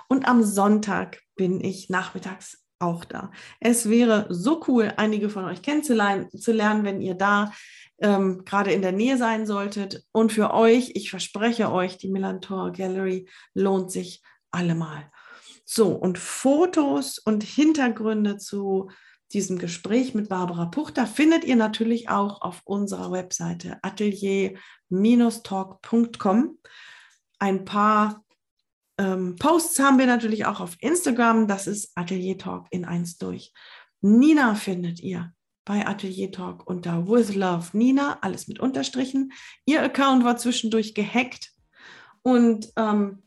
Speaker 1: und am Sonntag bin ich nachmittags auch da. Es wäre so cool, einige von euch kennenzulernen, zu lernen, wenn ihr da ähm, gerade in der Nähe sein solltet. Und für euch, ich verspreche euch, die Millantor Gallery lohnt sich allemal. So, und Fotos und Hintergründe zu diesem Gespräch mit Barbara Puchter findet ihr natürlich auch auf unserer Webseite atelier-talk.com. Ein paar ähm, Posts haben wir natürlich auch auf Instagram. Das ist Atelier Talk in eins durch. Nina findet ihr bei Atelier Talk unter With Love Nina, alles mit Unterstrichen. Ihr Account war zwischendurch gehackt und ähm,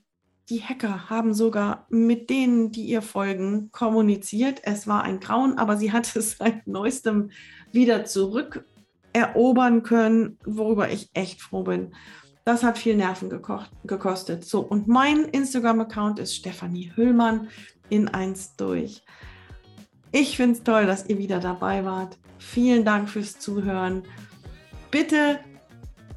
Speaker 1: die Hacker haben sogar mit denen, die ihr folgen, kommuniziert. Es war ein Grauen, aber sie hat es seit neuestem wieder zurückerobern können, worüber ich echt froh bin. Das hat viel Nerven gekocht, gekostet. So, und mein Instagram-Account ist Stefanie Hüllmann in eins durch. Ich finde es toll, dass ihr wieder dabei wart. Vielen Dank fürs Zuhören. Bitte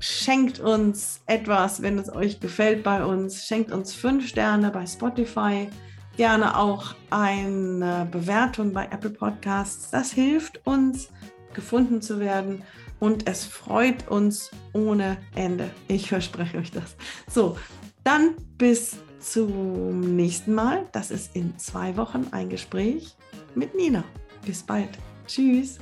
Speaker 1: schenkt uns etwas, wenn es euch gefällt bei uns. Schenkt uns fünf Sterne bei Spotify. Gerne auch eine Bewertung bei Apple Podcasts. Das hilft uns, gefunden zu werden. Und es freut uns ohne Ende. Ich verspreche euch das. So, dann bis zum nächsten Mal. Das ist in zwei Wochen ein Gespräch mit Nina. Bis bald. Tschüss.